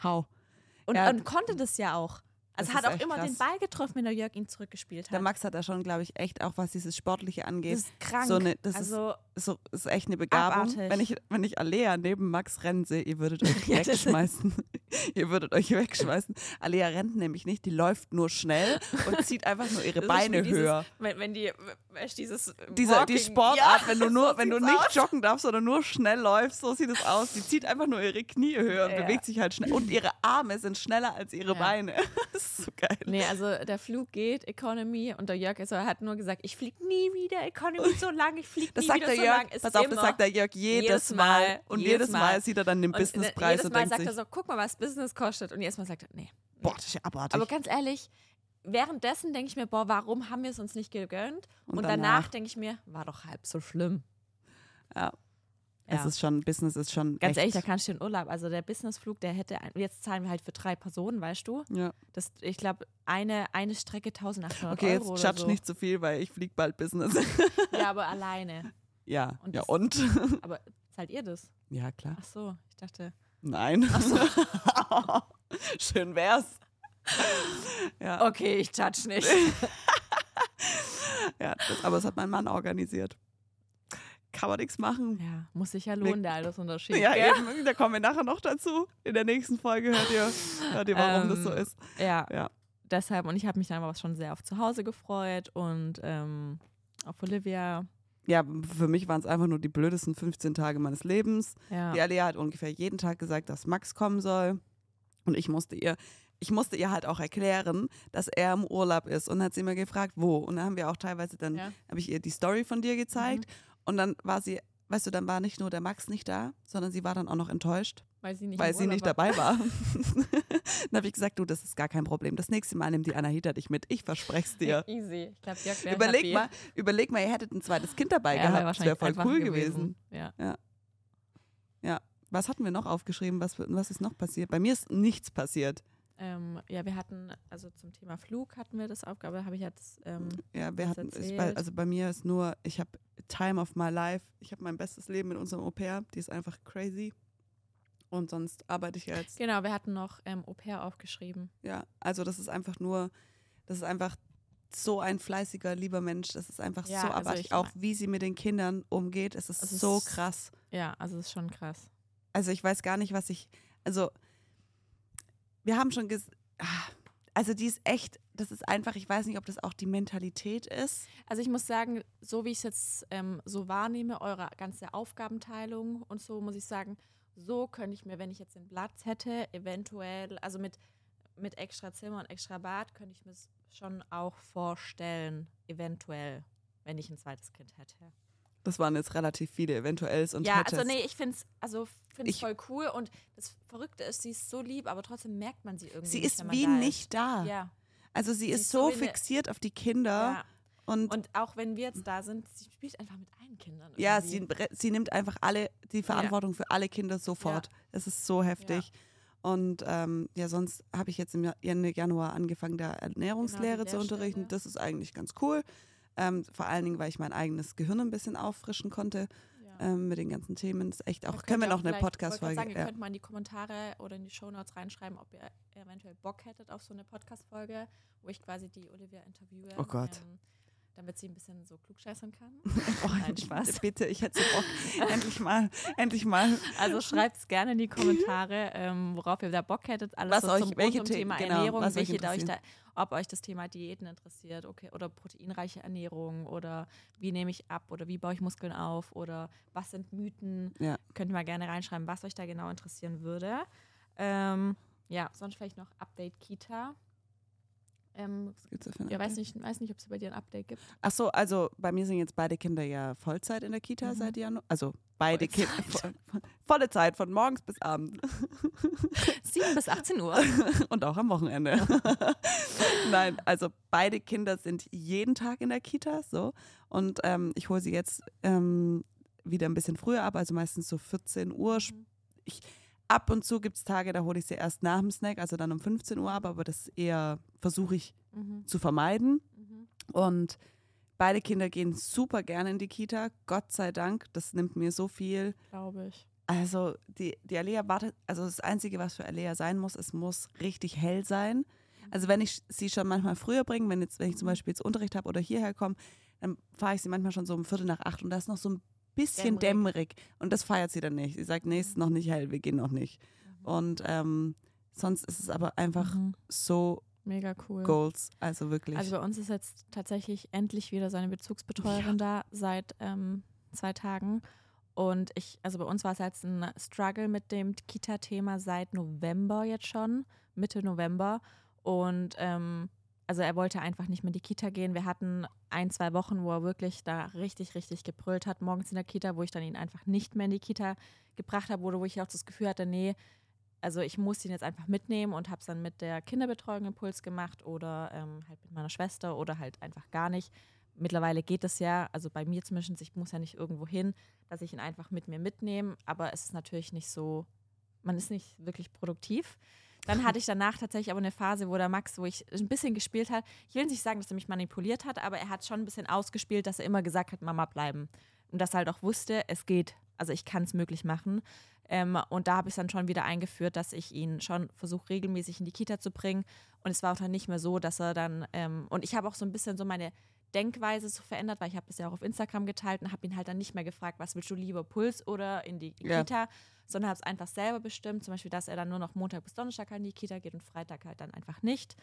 Speaker 1: Hau.
Speaker 2: Und,
Speaker 1: Ja.
Speaker 2: und konnte das ja auch. Also
Speaker 1: Das
Speaker 2: hat auch immer
Speaker 1: krass.
Speaker 2: den Ball getroffen, wenn der Jörg ihn zurückgespielt hat.
Speaker 1: Der Max hat da schon, glaube ich, echt auch, was dieses Sportliche angeht.
Speaker 2: das ist krank.
Speaker 1: so eine- das ist-
Speaker 2: also,
Speaker 1: ist, so, ist echt eine Begabung.
Speaker 2: Abartig.
Speaker 1: Wenn ich, wenn ich Alea neben Max rennen sehe, ihr würdet euch
Speaker 2: Ja,
Speaker 1: wegschmeißen. ihr würdet euch wegschmeißen. Alea rennt nämlich nicht, die läuft nur schnell und zieht einfach nur ihre
Speaker 2: das
Speaker 1: Beine
Speaker 2: wie dieses,
Speaker 1: höher.
Speaker 2: Wenn, wenn die, weißt, dieses
Speaker 1: Diese,
Speaker 2: Walking,
Speaker 1: die Sportart,
Speaker 2: ja,
Speaker 1: wenn du nur,
Speaker 2: so
Speaker 1: wenn du nicht
Speaker 2: aus.
Speaker 1: joggen darfst, sondern nur schnell läufst, so sieht es aus. Die zieht einfach nur ihre Knie höher und
Speaker 2: Ja.
Speaker 1: bewegt sich halt schnell. Und ihre Arme sind schneller als ihre
Speaker 2: Ja.
Speaker 1: Beine. Das ist so geil.
Speaker 2: Nee, also der Flug geht, Economy, und der Jörg ist, hat nur gesagt, ich fliege nie wieder Economy so lang, ich fliege
Speaker 1: Das
Speaker 2: nie
Speaker 1: sagt
Speaker 2: wieder
Speaker 1: der
Speaker 2: so
Speaker 1: Jörg,
Speaker 2: lang. Ist
Speaker 1: pass auf, das sagt der Jörg jedes,
Speaker 2: Jedes
Speaker 1: Mal.
Speaker 2: Mal,
Speaker 1: Und
Speaker 2: jedes
Speaker 1: jedes Mal.
Speaker 2: Mal.
Speaker 1: sieht er dann den
Speaker 2: Und
Speaker 1: Businesspreis
Speaker 2: jedes
Speaker 1: und
Speaker 2: Mal
Speaker 1: denkt
Speaker 2: sagt
Speaker 1: sich,
Speaker 2: er so, guck mal, was Business kostet. Und jedes Mal sagt er, nee.
Speaker 1: boah, das ist ja abartig.
Speaker 2: Aber ganz ehrlich, währenddessen denke ich mir, boah, warum haben wir es uns nicht gegönnt?
Speaker 1: Und
Speaker 2: Und,
Speaker 1: danach?
Speaker 2: danach, denke ich mir, war doch halb so schlimm.
Speaker 1: ja.
Speaker 2: Ja.
Speaker 1: Es ist schon, Business ist schon
Speaker 2: Ganz
Speaker 1: echt.
Speaker 2: ehrlich, da kannst du in Urlaub. Also der Businessflug, der hätte, ein- jetzt zahlen wir halt für drei Personen, weißt du?
Speaker 1: ja.
Speaker 2: Das, ich glaube, eine, eine Strecke 1800
Speaker 1: Okay,
Speaker 2: Euro
Speaker 1: jetzt
Speaker 2: oder
Speaker 1: judge
Speaker 2: so.
Speaker 1: nicht zu viel, weil ich fliege bald Business.
Speaker 2: Ja, aber alleine.
Speaker 1: ja,
Speaker 2: Und
Speaker 1: ja
Speaker 2: das-
Speaker 1: und?
Speaker 2: Aber zahlt ihr das?
Speaker 1: ja, klar.
Speaker 2: Ach so, ich dachte.
Speaker 1: Nein. Schön wär's. Ja,
Speaker 2: Okay, ich judge nicht.
Speaker 1: ja das, aber das hat mein Mann organisiert. Kann man nichts machen.
Speaker 2: ja, muss sich ja lohnen, der Altersunterschied.
Speaker 1: Ja,
Speaker 2: gell?
Speaker 1: eben. Da kommen wir nachher noch dazu. In der nächsten Folge hört ihr, hört ihr warum das so
Speaker 2: Ähm,
Speaker 1: ist.
Speaker 2: Ja,
Speaker 1: Ja.
Speaker 2: deshalb, und ich habe mich dann aber schon sehr auf zu Hause gefreut und ähm, auf Olivia.
Speaker 1: Ja, für mich waren es einfach nur die blödesten 15 Tage meines Lebens.
Speaker 2: Ja.
Speaker 1: Die Alea hat ungefähr jeden Tag gesagt, dass Max kommen soll. Und ich musste ihr ich musste ihr halt auch erklären, dass er im Urlaub ist und hat sie immer gefragt, wo. Und dann haben wir auch teilweise dann,
Speaker 2: Ja.
Speaker 1: habe ich ihr die Story von dir gezeigt
Speaker 2: Mhm.
Speaker 1: und dann war sie, weißt du, dann war nicht nur der Max nicht da, sondern sie war dann auch noch enttäuscht,
Speaker 2: Weil sie nicht,
Speaker 1: weil sie nicht
Speaker 2: war.
Speaker 1: dabei war. dann habe ich gesagt, du, das ist gar kein Problem. Das nächste Mal nimmt die Anahita dich mit. Ich verspreche es dir.
Speaker 2: Easy. Ich glaube, Jörg
Speaker 1: Überleg
Speaker 2: happy.
Speaker 1: mal, überleg mal, ihr hättet ein zweites Kind dabei
Speaker 2: Ja, wär
Speaker 1: gehabt. Das wäre voll cool gewesen.
Speaker 2: Ja.
Speaker 1: Was hatten wir noch aufgeschrieben? Was, was ist noch passiert? Bei mir ist nichts passiert.
Speaker 2: Ähm, ja, wir hatten, also zum Thema Flug hatten wir das Aufgabe, habe ich jetzt, ähm,
Speaker 1: Ja, wir hatten, ich, bei- also bei mir ist nur, ich habe Time of my life. Ich habe mein bestes Leben mit unserem Au pair. Die ist einfach crazy. Und sonst arbeite ich jetzt.
Speaker 2: genau, wir hatten noch ähm, Au pair aufgeschrieben.
Speaker 1: Ja, also das ist einfach nur, das ist einfach so ein fleißiger, lieber Mensch. Das ist einfach
Speaker 2: Ja,
Speaker 1: so
Speaker 2: also
Speaker 1: abartig. Auch wie sie mit den Kindern umgeht, es ist
Speaker 2: Es ist-
Speaker 1: so krass.
Speaker 2: Ja, also das ist schon krass.
Speaker 1: Also ich weiß gar nicht, was ich, also wir haben schon, ges ah, also die ist echt, das ist einfach, ich weiß nicht, ob das auch die Mentalität ist.
Speaker 2: Also ich muss sagen, so wie ich es jetzt ähm, so wahrnehme, eure ganze Aufgabenteilung und so, muss ich sagen, so könnte ich mir, wenn ich jetzt den Platz hätte, eventuell, also mit, mit extra Zimmer und extra Bad, könnte ich mir es schon auch vorstellen, eventuell, wenn ich ein zweites Kind hätte.
Speaker 1: Das waren jetzt relativ viele Eventuells und
Speaker 2: ja,
Speaker 1: Hättes.
Speaker 2: also nee, ich finde es also find's
Speaker 1: Ich-
Speaker 2: voll cool und das Verrückte ist, sie ist so lieb, aber trotzdem merkt man sie irgendwie
Speaker 1: Sie
Speaker 2: nicht,
Speaker 1: ist
Speaker 2: man
Speaker 1: wie
Speaker 2: da
Speaker 1: nicht da.
Speaker 2: Ist. Ja,
Speaker 1: Also sie,
Speaker 2: Sie
Speaker 1: ist
Speaker 2: ist
Speaker 1: so
Speaker 2: so wie eine-
Speaker 1: fixiert auf die Kinder
Speaker 2: ja.
Speaker 1: und,
Speaker 2: Und auch wenn wir jetzt da sind, sie spielt einfach mit allen Kindern.
Speaker 1: ja,
Speaker 2: irgendwie.
Speaker 1: sie, sie nimmt einfach alle die Verantwortung für alle Kinder sofort. Es ist so heftig. Und ähm, ja, sonst habe ich jetzt im Ja- Ende Januar angefangen, da Ernährungslehre zu
Speaker 2: Lehrstelle.
Speaker 1: unterrichten. Das ist eigentlich ganz cool. Ähm, vor allen Dingen, weil ich mein eigenes Gehirn ein bisschen auffrischen konnte ähm, mit den ganzen Themen. Das ist echt auch, können wir noch eine Podcast-Folge.
Speaker 2: Sagen, ihr
Speaker 1: Ja.
Speaker 2: könnt mal in die Kommentare oder in die Shownotes reinschreiben, ob ihr eventuell Bock hättet auf so eine Podcast-Folge, wo ich quasi die Olivia interviewe.
Speaker 1: Oh Gott.
Speaker 2: Ähm, damit sie ein bisschen so klugscheißern kann.
Speaker 1: Oh,
Speaker 2: Nein, Spaß.
Speaker 1: Bitte, ich hätte so Bock. endlich mal, endlich mal.
Speaker 2: Also schreibt es gerne in die Kommentare, ähm, worauf ihr da Bock hättet. Alles
Speaker 1: Was
Speaker 2: so
Speaker 1: euch-
Speaker 2: zum,
Speaker 1: welche Themen-
Speaker 2: Thema
Speaker 1: genau,
Speaker 2: Ernährung,
Speaker 1: was
Speaker 2: welche da euch da, ob euch das Thema Diäten interessiert, okay, oder proteinreiche Ernährung oder wie nehme ich ab oder wie baue ich Muskeln auf oder was sind Mythen.
Speaker 1: Ja.
Speaker 2: Könnt ihr mal gerne reinschreiben, was euch da genau interessieren würde. Ähm, ja, sonst vielleicht noch Update Kita. Ähm,
Speaker 1: Was gibt's da für ein
Speaker 2: ja, weiß nicht, weiß nicht, ob es bei dir ein Update gibt.
Speaker 1: Ach so, also bei mir sind jetzt beide Kinder ja Vollzeit in der Kita
Speaker 2: Mhm.
Speaker 1: seit Januar. Also beide Kinder.
Speaker 2: Vollzeit.
Speaker 1: Volle Zeit, von morgens bis abend.
Speaker 2: 7 bis 18 Uhr.
Speaker 1: Und auch am Wochenende. Nein, also beide Kinder sind jeden Tag in der Kita, so. Und ähm, ich hole sie jetzt ähm, wieder ein bisschen früher ab, also meistens so 14 Uhr.
Speaker 2: Mhm.
Speaker 1: Ab und zu gibt es Tage, da hole ich sie erst nach dem Snack, also dann um 15 Uhr ab, aber das eher versuche ich
Speaker 2: Mhm.
Speaker 1: zu vermeiden.
Speaker 2: Mhm.
Speaker 1: Und beide Kinder gehen super gerne in die Kita, Gott sei Dank. Das nimmt mir so viel.
Speaker 2: Glaube ich.
Speaker 1: Also die, die Alea wartet, also das Einzige, was für Alea sein muss, es muss richtig hell sein. Also wenn ich sie schon manchmal früher bringe, wenn, jetzt, wenn ich zum Beispiel jetzt Unterricht habe oder hierher komme, dann fahre ich sie manchmal schon so um Viertel nach acht und da ist noch so ein bisschen dämmerig.
Speaker 2: Dämmerig.
Speaker 1: Und das feiert sie dann nicht. Sie sagt, nee, es ist noch nicht hell, wir gehen noch nicht. Und ähm, sonst ist es aber einfach
Speaker 2: Mhm.
Speaker 1: so
Speaker 2: Mega cool.
Speaker 1: Goals. Also wirklich.
Speaker 2: Also bei uns ist jetzt tatsächlich endlich wieder so eine Bezugsbetreuerin da seit ähm, zwei Tagen. Und ich, also bei uns war es jetzt ein Struggle mit dem Kita-Thema seit November jetzt schon, Mitte November. Und ähm, also er wollte einfach nicht mehr in die Kita gehen. Wir hatten ein, zwei Wochen, wo er wirklich da richtig, richtig gebrüllt hat, morgens in der Kita, wo ich dann ihn einfach nicht mehr in die Kita gebracht habe, oder wo ich auch das Gefühl hatte, nee, also ich muss ihn jetzt einfach mitnehmen und habe es dann mit der Kinderbetreuung Impuls gemacht oder ähm, halt mit meiner Schwester oder halt einfach gar nicht. Mittlerweile geht es ja, also bei mir zumindest, ich muss ja nicht irgendwo hin, dass ich ihn einfach mit mir mitnehme, aber es ist natürlich nicht so, man ist nicht wirklich produktiv. Dann hatte ich danach tatsächlich aber eine Phase, wo der Max, wo ich ein bisschen gespielt hat. Ich will nicht sagen, dass er mich manipuliert hat, aber er hat schon ein bisschen ausgespielt, dass er immer gesagt hat, Mama bleiben. Und dass er halt auch wusste, es geht. Also ich kann es möglich machen. Ähm, und da habe ich dann schon wieder eingeführt, dass ich ihn schon versuche, regelmäßig in die Kita zu bringen. Und es war auch dann nicht mehr so, dass er dann, ähm, und ich habe auch so ein bisschen so meine Denkweise so verändert, weil ich habe das ja auch auf Instagram geteilt und habe ihn halt dann nicht mehr gefragt, was willst du lieber, Puls oder in die
Speaker 1: Ja.
Speaker 2: Kita, sondern habe es einfach selber bestimmt, zum Beispiel, dass er dann nur noch Montag bis Donnerstag in die Kita geht und Freitag halt dann einfach nicht.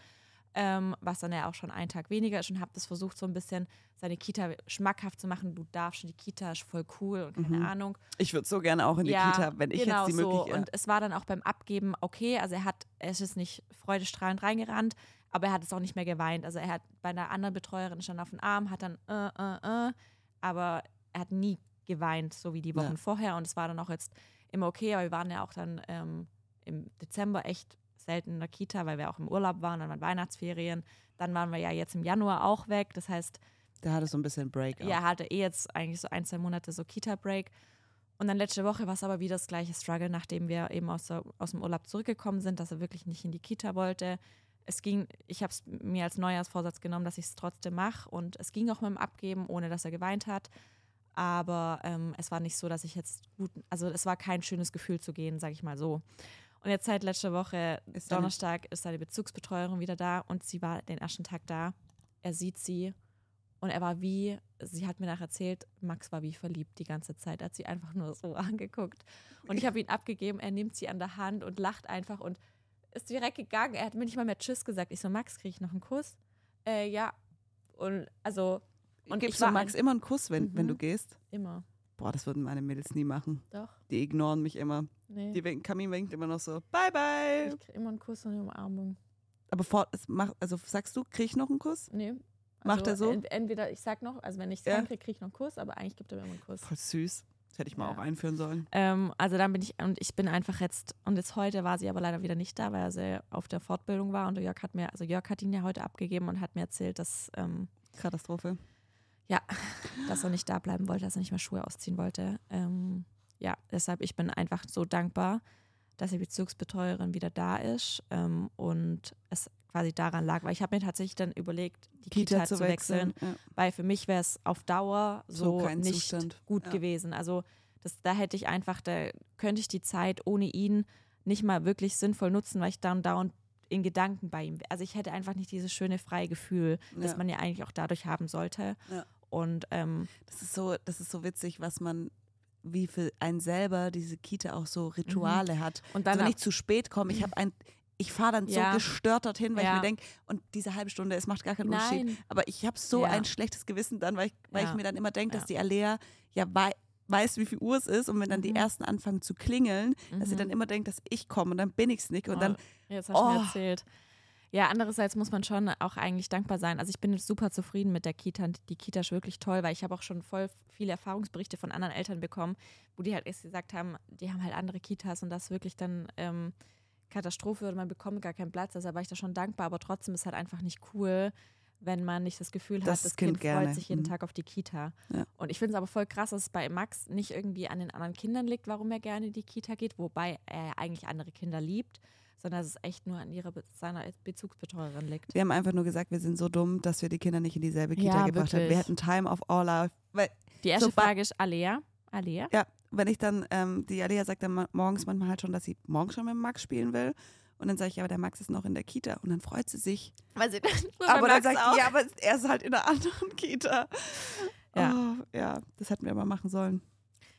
Speaker 2: Ähm, was dann ja auch schon ein Tag weniger ist und habe das versucht, so ein bisschen seine Kita schmackhaft zu machen. Du darfst schon, die Kita ist voll cool und keine
Speaker 1: Mhm.
Speaker 2: Ahnung.
Speaker 1: Ich würde so gerne auch in die
Speaker 2: ja,
Speaker 1: Kita, wenn ich
Speaker 2: genau
Speaker 1: jetzt die
Speaker 2: so.
Speaker 1: Möglichkeit
Speaker 2: Und es war dann auch beim Abgeben okay. Also er hat, er ist jetzt nicht freudestrahlend reingerannt, aber er hat es auch nicht mehr geweint. Also er hat bei einer anderen Betreuerin stand auf den Arm, hat dann äh, äh, äh, aber er hat nie geweint, so wie die Wochen
Speaker 1: Ja.
Speaker 2: vorher. Und es war dann auch jetzt immer okay, aber wir waren ja auch dann ähm, im Dezember echt selten in der Kita, weil wir auch im Urlaub waren, dann waren Weihnachtsferien. Dann waren wir ja jetzt im Januar auch weg. Das heißt,
Speaker 1: Der hatte so ein bisschen Break.
Speaker 2: ja, er hatte eh jetzt eigentlich so ein, zwei Monate so Kita-Break. Und dann letzte Woche war es aber wieder das gleiche Struggle, nachdem wir eben aus, der, aus dem Urlaub zurückgekommen sind, dass er wirklich nicht in die Kita wollte. Es ging, ich habe es mir als Neujahrsvorsatz genommen, dass ich es trotzdem mache. Und es ging auch mit dem Abgeben, ohne dass er geweint hat. Aber ähm, es war nicht so, dass ich jetzt gut, also es war kein schönes Gefühl zu gehen, sage ich mal so. Und jetzt seit letzter Woche,
Speaker 1: Ist
Speaker 2: Donnerstag, ist seine Bezugsbetreuerin wieder da und sie war den ersten Tag da. Er sieht sie und er war wie, sie hat mir nachher erzählt, Max war wie verliebt die ganze Zeit, er hat sie einfach nur so angeguckt. Und ich habe ihn abgegeben, er nimmt sie an der Hand und lacht einfach und ist direkt gegangen. Er hat mir nicht mal mehr Tschüss gesagt. Ich so, Max, kriege ich noch einen Kuss? Äh, ja. Und also, und
Speaker 1: Gibst du Max immer einen Kuss, wenn, wenn
Speaker 2: Mhm.
Speaker 1: du gehst?
Speaker 2: immer.
Speaker 1: Boah, das würden meine Mädels nie machen.
Speaker 2: Doch,
Speaker 1: Die ignoren mich immer.
Speaker 2: nee.
Speaker 1: Die winken, Kamin winkt immer noch so, bye bye.
Speaker 2: ich kriege immer einen Kuss und eine Umarmung.
Speaker 1: Aber vor, es macht, also sagst du, krieg ich noch einen Kuss?
Speaker 2: Nee.
Speaker 1: Macht er so?
Speaker 2: Ent entweder, ich sag noch, also wenn ich es
Speaker 1: Ja.
Speaker 2: kriege krieg ich noch einen Kuss, aber eigentlich gibt er mir immer einen Kuss.
Speaker 1: Voll süß. Das hätte ich mal
Speaker 2: Ja.
Speaker 1: auch einführen sollen.
Speaker 2: Ähm, also dann bin ich, und ich bin einfach jetzt, und jetzt heute war sie aber leider wieder nicht da, weil er sehr auf der Fortbildung war und Jörg hat mir, also Jörg hat ihn ja heute abgegeben und hat mir erzählt, dass, ähm,
Speaker 1: Katastrophe.
Speaker 2: dass er nicht da bleiben wollte, dass er nicht mehr Schuhe ausziehen wollte. Ähm, ja, deshalb, ich bin einfach so dankbar, dass die Bezugsbetreuerin wieder da ist ähm, und es quasi daran lag, weil ich habe mir tatsächlich dann überlegt, die Kita, zu wechseln,
Speaker 1: Ja.
Speaker 2: weil für mich wäre es auf Dauer so,
Speaker 1: kein
Speaker 2: nicht
Speaker 1: Zustand.
Speaker 2: gut
Speaker 1: Ja.
Speaker 2: gewesen. Also das, da hätte ich einfach, da könnte ich die Zeit ohne ihn nicht mal wirklich sinnvoll nutzen, weil ich dann dauernd in Gedanken bei ihm. Also ich hätte einfach nicht dieses schöne freie Gefühl, das
Speaker 1: Ja.
Speaker 2: man ja eigentlich auch dadurch haben sollte.
Speaker 1: Ja.
Speaker 2: Und ähm,
Speaker 1: Das ist so, das ist so witzig, was man, wie für einen selber diese Kita auch so Rituale hat.
Speaker 2: und dann
Speaker 1: wenn ich zu spät komme, ich habe ein, ich fahre dann
Speaker 2: Ja.
Speaker 1: so gestört dorthin, weil
Speaker 2: Ja.
Speaker 1: ich mir denke, und diese halbe Stunde, es macht gar keinen Unterschied.
Speaker 2: nein,
Speaker 1: Aber ich habe so
Speaker 2: Ja.
Speaker 1: ein schlechtes Gewissen dann, weil ich, weil ich mir dann immer denke, dass die Alea ja wei weiß, wie viel Uhr es ist und wenn dann die
Speaker 2: Mhm.
Speaker 1: ersten anfangen zu klingeln, dass sie
Speaker 2: Mhm.
Speaker 1: dann immer denkt, dass ich komme und dann bin ich es nicht und
Speaker 2: Oh,
Speaker 1: dann
Speaker 2: Jetzt hast du mir
Speaker 1: Oh.
Speaker 2: erzählt. Ja, andererseits muss man schon auch eigentlich dankbar sein. Also ich bin super zufrieden mit der Kita. Die Kita ist wirklich toll, weil ich habe auch schon voll viele Erfahrungsberichte von anderen Eltern bekommen, wo die halt erst gesagt haben, die haben halt andere Kitas und das wirklich dann ähm, Katastrophe oder man bekommt gar keinen Platz. Also da war ich da schon dankbar, aber trotzdem ist halt einfach nicht cool, wenn man nicht das Gefühl hat,
Speaker 1: Das
Speaker 2: das,
Speaker 1: Kind
Speaker 2: Kind, freut sich jeden
Speaker 1: Mhm.
Speaker 2: Tag auf die Kita.
Speaker 1: Ja.
Speaker 2: Und ich finde es aber voll krass, dass es bei Max nicht irgendwie an den anderen Kindern liegt, warum er gerne in die Kita geht, wobei er eigentlich andere Kinder liebt, sondern dass es echt nur an ihrer Be seiner Bezugsbetreuerin liegt.
Speaker 1: wir haben einfach nur gesagt, wir sind so dumm, dass wir die Kinder nicht in dieselbe Kita
Speaker 2: Ja,
Speaker 1: gebracht haben. Wir
Speaker 2: wirklich.
Speaker 1: hätten Time of All weil
Speaker 2: Die erste
Speaker 1: Sobald-
Speaker 2: Frage ist Alea. Alea?
Speaker 1: Ja, wenn ich dann, ähm, die Alea sagt dann morgens manchmal halt schon, dass sie morgens schon mit Max spielen will. Und dann sage ich, aber der Max ist noch in der Kita. Und dann freut sie sich.
Speaker 2: Weil sie
Speaker 1: aber dann sagt sie, ja, aber er ist halt in einer anderen Kita.
Speaker 2: Ja.
Speaker 1: Oh, ja, das hätten wir mal machen sollen.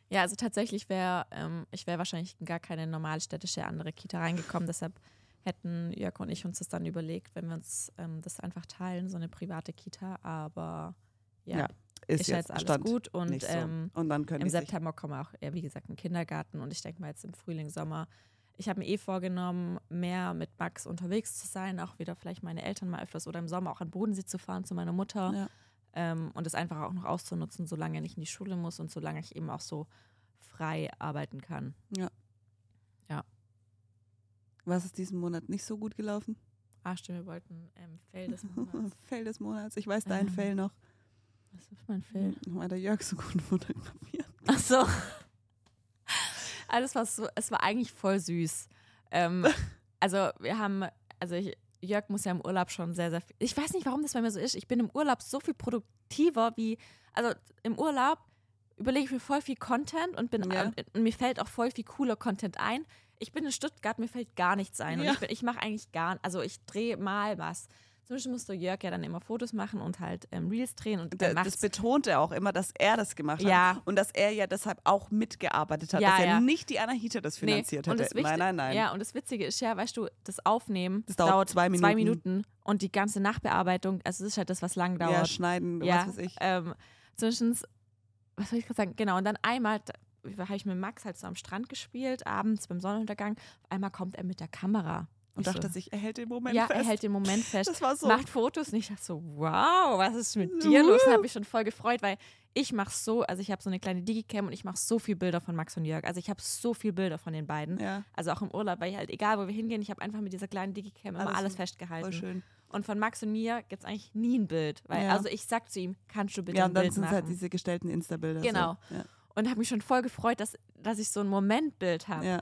Speaker 2: Ja, also tatsächlich wäre, ähm, ich wäre wahrscheinlich in gar keine normale städtische andere Kita reingekommen. Deshalb hätten Jörg und ich uns das dann überlegt, wenn wir uns ähm, das einfach teilen, so eine private Kita. Aber ja,
Speaker 1: Ja, Ist,
Speaker 2: ist,
Speaker 1: jetzt
Speaker 2: jetzt alles
Speaker 1: Stand
Speaker 2: gut. Und
Speaker 1: so.
Speaker 2: ähm,
Speaker 1: und dann können
Speaker 2: im September kommen wir auch, ja, wie gesagt, in den Kindergarten. Und ich denke mal jetzt im Frühling, Sommer. Ich habe mir eh vorgenommen, mehr mit Max unterwegs zu sein, auch wieder vielleicht meine Eltern mal öfters oder im Sommer auch an Bodensee zu fahren zu meiner Mutter.
Speaker 1: Ja.
Speaker 2: Ähm, und es einfach auch noch auszunutzen, solange er nicht in die Schule muss und solange ich eben auch so frei arbeiten kann.
Speaker 1: Was ist diesen Monat nicht so gut gelaufen?
Speaker 2: Ah, stimmt, wir wollten ähm, Fail des Monats.
Speaker 1: Fail des Monats. Ich weiß dein
Speaker 2: Ähm.
Speaker 1: Fail noch.
Speaker 2: Was ist mein Fail?
Speaker 1: Weil der Jörg so gut fotografiert.
Speaker 2: Ach so. Alles war so, es war eigentlich voll süß. Ähm, also wir haben, also ich, Jörg muss ja im Urlaub schon sehr, sehr viel. Ich weiß nicht, warum das bei mir so ist. Ich bin im Urlaub so viel produktiver wie, also im Urlaub überlege ich mir voll viel Content und bin
Speaker 1: Ja.
Speaker 2: und, und mir fällt auch voll viel cooler Content ein. Ich bin in Stuttgart, mir fällt gar nichts ein.
Speaker 1: Ja.
Speaker 2: Und ich, ich mache eigentlich gar, also ich drehe mal was. Zumindest musste Jörg ja dann immer Fotos machen und halt ähm, Reels drehen und
Speaker 1: Da-
Speaker 2: dann
Speaker 1: Das betont er auch immer, dass er das gemacht hat.
Speaker 2: Ja.
Speaker 1: Und dass er ja deshalb auch mitgearbeitet hat.
Speaker 2: Ja,
Speaker 1: dass ja,
Speaker 2: ja.
Speaker 1: nicht die Anahita das
Speaker 2: Nee,
Speaker 1: finanziert
Speaker 2: das Wichti-
Speaker 1: nein, nein, nein.
Speaker 2: Ja, und das Witzige ist ja, weißt du, das Aufnehmen
Speaker 1: Das dauert zwei
Speaker 2: zwei
Speaker 1: Minuten.
Speaker 2: Minuten und die ganze Nachbearbeitung, also das ist halt das, was lang dauert.
Speaker 1: ja, schneiden,
Speaker 2: Ja,
Speaker 1: was weiß ich.
Speaker 2: Ähm, zwischens, was soll ich gerade sagen? Genau, und dann einmal habe ich mit Max halt so am Strand gespielt, abends beim Sonnenuntergang. Auf einmal kommt er mit der Kamera.
Speaker 1: Und
Speaker 2: Ich
Speaker 1: dachte
Speaker 2: so,
Speaker 1: sich, er hält den Moment
Speaker 2: ja,
Speaker 1: fest.
Speaker 2: er hält den Moment fest,
Speaker 1: das war so.
Speaker 2: macht Fotos und ich dachte so, wow, was ist mit dir los? Da habe ich schon voll gefreut, weil ich mache so, also ich habe so eine kleine Digicam und ich mache so viel Bilder von Max und Jörg. Also ich habe so viel Bilder von den beiden.
Speaker 1: ja,
Speaker 2: Also auch im Urlaub, weil ich halt, egal wo wir hingehen, ich habe einfach mit dieser kleinen Digicam immer
Speaker 1: Alles
Speaker 2: festgehalten.
Speaker 1: voll schön.
Speaker 2: Und von Max und mir gibt es eigentlich nie ein Bild. Weil,
Speaker 1: Ja.
Speaker 2: Also ich sag zu ihm, kannst du bitte
Speaker 1: Ja,
Speaker 2: ein
Speaker 1: und dann
Speaker 2: Bild
Speaker 1: sind es
Speaker 2: machen?
Speaker 1: halt diese gestellten Insta-Bilder.
Speaker 2: Genau.
Speaker 1: So. Ja.
Speaker 2: und habe mich schon voll gefreut, dass, dass ich so ein Momentbild habe. Ja.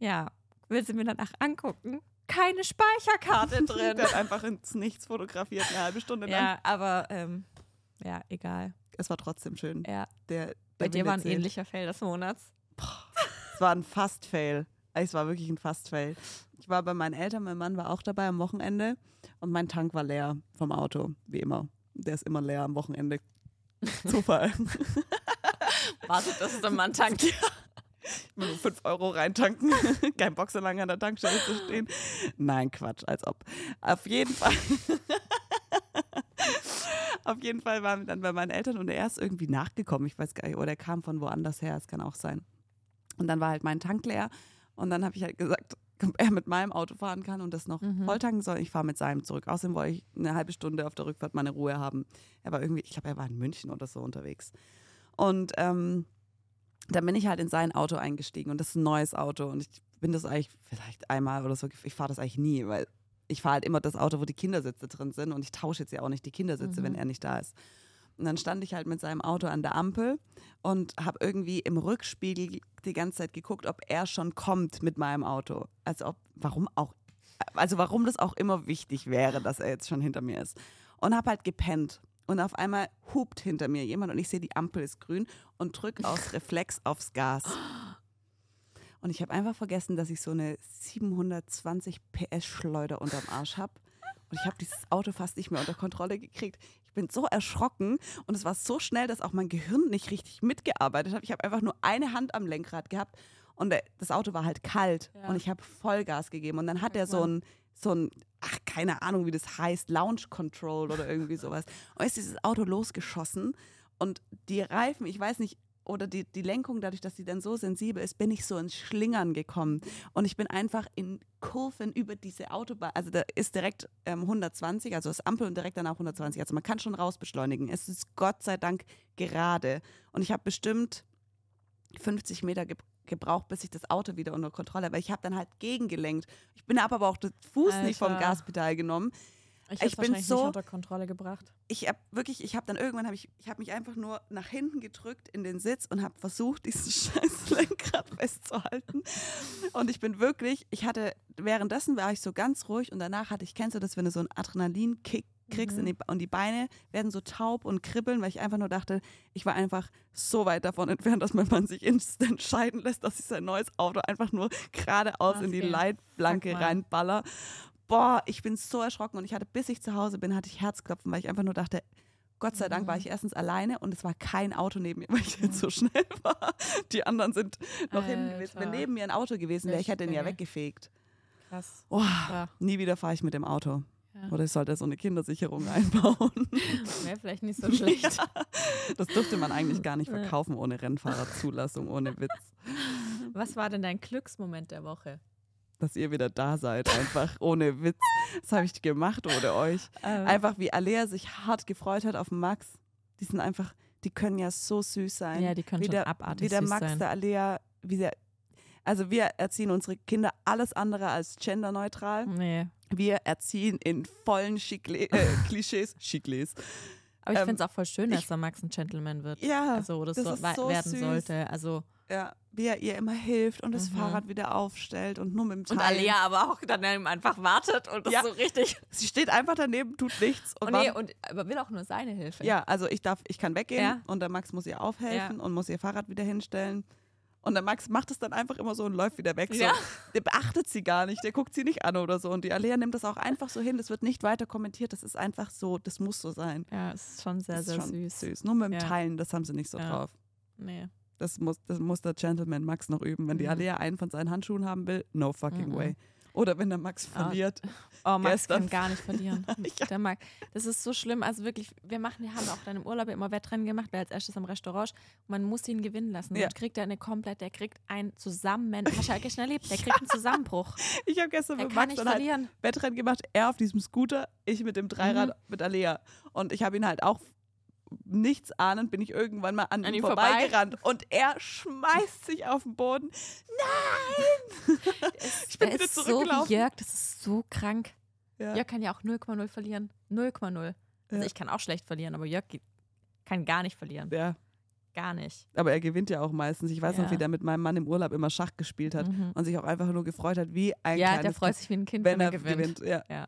Speaker 1: ja.
Speaker 2: will sie mir danach angucken? Keine Speicherkarte drin.
Speaker 1: Der hat einfach ins Nichts fotografiert, eine halbe Stunde lang.
Speaker 2: ja, aber ähm, ja, egal.
Speaker 1: Es war trotzdem schön.
Speaker 2: Ja.
Speaker 1: Der,
Speaker 2: Bei
Speaker 1: der
Speaker 2: dir war ein
Speaker 1: zählt.
Speaker 2: ähnlicher Fail des Monats.
Speaker 1: Es war ein Fast-Fail. Es war wirklich ein Fast-Fail. Ich war bei meinen Eltern, mein Mann war auch dabei am Wochenende und mein Tank war leer vom Auto, wie immer. Der ist immer leer am Wochenende. Zufall.
Speaker 2: Wartet, dass es der Mann tankt.
Speaker 1: Nur 5 Euro reintanken. Kein Bock so lange an der Tankstelle zu stehen. Nein, Quatsch, als ob. Auf jeden Fall. Auf jeden Fall waren wir dann bei meinen Eltern und er ist irgendwie nachgekommen. Ich weiß gar nicht, oder er kam von woanders her, es kann auch sein. Und dann war halt mein Tank leer und dann habe ich halt gesagt, ob er mit meinem Auto fahren kann und das noch
Speaker 2: Mhm.
Speaker 1: voll tanken soll. Ich fahre mit seinem zurück. Außerdem wollte ich eine halbe Stunde auf der Rückfahrt meine Ruhe haben. Er war irgendwie, ich glaube, er war in München oder so unterwegs. Und ähm, dann bin ich halt in sein Auto eingestiegen und das ist ein neues Auto und ich bin das eigentlich vielleicht einmal oder so, ich fahre das eigentlich nie, weil ich fahre halt immer das Auto, wo die Kindersitze drin sind und ich tausche jetzt ja auch nicht die Kindersitze, wenn
Speaker 2: Mhm.
Speaker 1: er nicht da ist. Und dann stand ich halt mit seinem Auto an der Ampel und habe irgendwie im Rückspiegel die ganze Zeit geguckt, ob er schon kommt mit meinem Auto. Also ob, warum auch, also warum das auch immer wichtig wäre, dass er jetzt schon hinter mir ist. Und habe halt gepennt. Und auf einmal hupt hinter mir jemand und ich sehe, die Ampel ist grün und drück aus Reflex aufs Gas. Und ich habe einfach vergessen, dass ich so eine 720 PS Schleuder unterm Arsch habe. Und ich habe dieses Auto fast nicht mehr unter Kontrolle gekriegt. Ich bin so erschrocken und es war so schnell, dass auch mein Gehirn nicht richtig mitgearbeitet hat. Ich habe einfach nur eine Hand am Lenkrad gehabt und der, das Auto war halt kalt
Speaker 2: Ja.
Speaker 1: und ich habe Vollgas gegeben. Und dann hat er so ein, so ein, ach, keine Ahnung, wie das heißt, Launch Control oder irgendwie sowas. Und ist dieses Auto losgeschossen und die Reifen, ich weiß nicht, oder die, die Lenkung, dadurch, dass sie dann so sensibel ist, bin ich so ins Schlingern gekommen. Und ich bin einfach in Kurven über diese Autobahn, also da ist direkt ähm, 120, also das Ampel und direkt danach 120. Also man kann schon rausbeschleunigen. Es ist Gott sei Dank gerade. Und ich habe bestimmt 50 Meter ge gebraucht, bis ich das Auto wieder unter Kontrolle habe. Weil ich habe dann halt gegengelenkt. Ich bin aber auch den Fuß nicht vom
Speaker 2: Alter.
Speaker 1: Gaspedal genommen.
Speaker 2: Ich,
Speaker 1: Ich bin so-
Speaker 2: nicht unter Kontrolle gebracht.
Speaker 1: ich habe wirklich, ich habe dann irgendwann habe ich, ich habe mich einfach nur nach hinten gedrückt in den Sitz und habe versucht, dieses scheiß Lenkrad festzuhalten. Und ich bin wirklich, ich hatte, währenddessen war ich so ganz ruhig und danach hatte ich, kennst du das, wenn du so einen Adrenalinkick kriegst
Speaker 2: Mhm.
Speaker 1: in die, und die Beine werden so taub und kribbeln, weil ich einfach nur dachte, ich war einfach so weit davon entfernt, dass mein Mann sich instant scheiden lässt, dass ich sein neues Auto einfach nur geradeaus in die
Speaker 2: Okay.
Speaker 1: Leitplanke reinballer. Boah, ich bin so erschrocken und ich hatte, bis ich zu Hause bin, hatte ich Herzklopfen, weil ich einfach nur dachte, Gott sei Dank war
Speaker 2: Mhm.
Speaker 1: ich erstens alleine und es war kein Auto neben mir, weil ich jetzt so schnell war. Die anderen sind noch hinten gewesen. Wenn
Speaker 2: Alter.
Speaker 1: neben mir ein Auto gewesen wäre, ich hätte ihn ja weggefegt.
Speaker 2: Krass.
Speaker 1: Oh,
Speaker 2: Ja.
Speaker 1: nie wieder fahre ich mit dem Auto.
Speaker 2: Ja.
Speaker 1: Oder ich sollte so eine Kindersicherung einbauen.
Speaker 2: Wäre vielleicht nicht so schlecht.
Speaker 1: Das dürfte man eigentlich gar nicht
Speaker 2: Ja.
Speaker 1: verkaufen ohne Rennfahrerzulassung, ohne Witz.
Speaker 2: Was war denn dein Glücksmoment der Woche?
Speaker 1: Dass ihr wieder da seid, einfach ohne Witz. Das habe ich gemacht ohne euch. Einfach wie Alea sich hart gefreut hat auf Max. Die sind einfach, die können ja so süß sein.
Speaker 2: ja, die können
Speaker 1: wie
Speaker 2: schon
Speaker 1: der,
Speaker 2: abartig
Speaker 1: wie der Max,
Speaker 2: sein.
Speaker 1: der Alea, wie der. Also wir erziehen unsere Kinder alles andere als genderneutral.
Speaker 2: Nee.
Speaker 1: Wir erziehen in vollen Schickle äh, Klischees. Schickles.
Speaker 2: Aber ich
Speaker 1: Ähm,
Speaker 2: finde es auch voll schön,
Speaker 1: ich-
Speaker 2: dass der Max ein Gentleman wird.
Speaker 1: Ja,
Speaker 2: Also, oder
Speaker 1: das
Speaker 2: so,
Speaker 1: so
Speaker 2: werden
Speaker 1: süß.
Speaker 2: sollte. Also,
Speaker 1: ja, wie er ihr immer hilft und das
Speaker 2: Mhm.
Speaker 1: Fahrrad wieder aufstellt und nur mit dem Teil.
Speaker 2: und Alea aber auch dann einfach wartet und das
Speaker 1: Ja.
Speaker 2: so richtig.
Speaker 1: Sie steht einfach daneben, tut nichts und
Speaker 2: Und, nee,
Speaker 1: wartet-
Speaker 2: und aber will auch nur seine Hilfe.
Speaker 1: Ja, also ich darf, ich kann weggehen
Speaker 2: Ja.
Speaker 1: und der Max muss ihr aufhelfen und muss ihr Fahrrad wieder hinstellen. Und der Max macht es dann einfach immer so und läuft wieder weg. So.
Speaker 2: Ja.
Speaker 1: Der beachtet sie gar nicht, der guckt sie nicht an oder so. Und die Alea nimmt das auch einfach so hin. Das wird nicht weiter kommentiert. Das ist einfach so, das muss so sein.
Speaker 2: Ja, es ist schon sehr,
Speaker 1: das
Speaker 2: sehr
Speaker 1: ist schon
Speaker 2: süß.
Speaker 1: Nur mit dem
Speaker 2: Ja.
Speaker 1: Teilen, das haben sie nicht so
Speaker 2: Ja.
Speaker 1: drauf.
Speaker 2: Nee.
Speaker 1: Das muss, das muss der Gentleman Max noch üben. Wenn die
Speaker 2: Mhm.
Speaker 1: Alea einen von seinen Handschuhen haben will, no fucking
Speaker 2: Mhm.
Speaker 1: way. Oder wenn der Max
Speaker 2: Ah,
Speaker 1: verliert.
Speaker 2: Oh, Max
Speaker 1: Gestern-
Speaker 2: kann gar nicht verlieren.
Speaker 1: Ja.
Speaker 2: Der Max. Das ist so schlimm. Also wirklich, wir machen, wir haben auch dann im Urlaub immer Wettrennen gemacht, wer als erstes am Restaurant. man muss ihn gewinnen lassen.
Speaker 1: Ja.
Speaker 2: Sonst kriegt er eine komplett, der kriegt einen Zusammen. Ja gestern erlebt, der kriegt einen Zusammenbruch.
Speaker 1: Ich habe gestern
Speaker 2: Er
Speaker 1: mit Max dann halt. Wettrennen gemacht. Er auf diesem Scooter, ich mit dem Dreirad
Speaker 2: Mhm.
Speaker 1: mit Alea. Und ich habe ihn halt auch nichts ahnend, bin ich irgendwann mal an,
Speaker 2: An
Speaker 1: ihm
Speaker 2: ihm vorbei?
Speaker 1: vorbeigerannt. Und er schmeißt sich auf den Boden. Ich bin
Speaker 2: der
Speaker 1: wieder
Speaker 2: so
Speaker 1: zurückgelaufen.
Speaker 2: wie Jörg, das ist so krank.
Speaker 1: Ja.
Speaker 2: Jörg kann ja auch 0,0 verlieren. 0,0. Also
Speaker 1: Ja.
Speaker 2: ich kann auch schlecht verlieren, aber Jörg kann gar nicht verlieren.
Speaker 1: ja.
Speaker 2: Gar nicht.
Speaker 1: Aber er gewinnt ja auch meistens. Ich weiß noch,
Speaker 2: Ja.
Speaker 1: wie der mit meinem Mann im Urlaub immer Schach gespielt hat
Speaker 2: Mhm.
Speaker 1: und sich auch einfach nur gefreut hat, wie ein
Speaker 2: Ja, der freut sich wie ein Kind,
Speaker 1: wenn er
Speaker 2: gewinnt.
Speaker 1: gewinnt. Ja.
Speaker 2: Ja.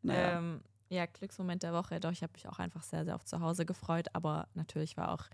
Speaker 1: Naja.
Speaker 2: Ähm, ja, Glücksmoment der Woche. Doch, ich habe mich auch einfach sehr, sehr auf zu Hause gefreut. Aber natürlich war auch,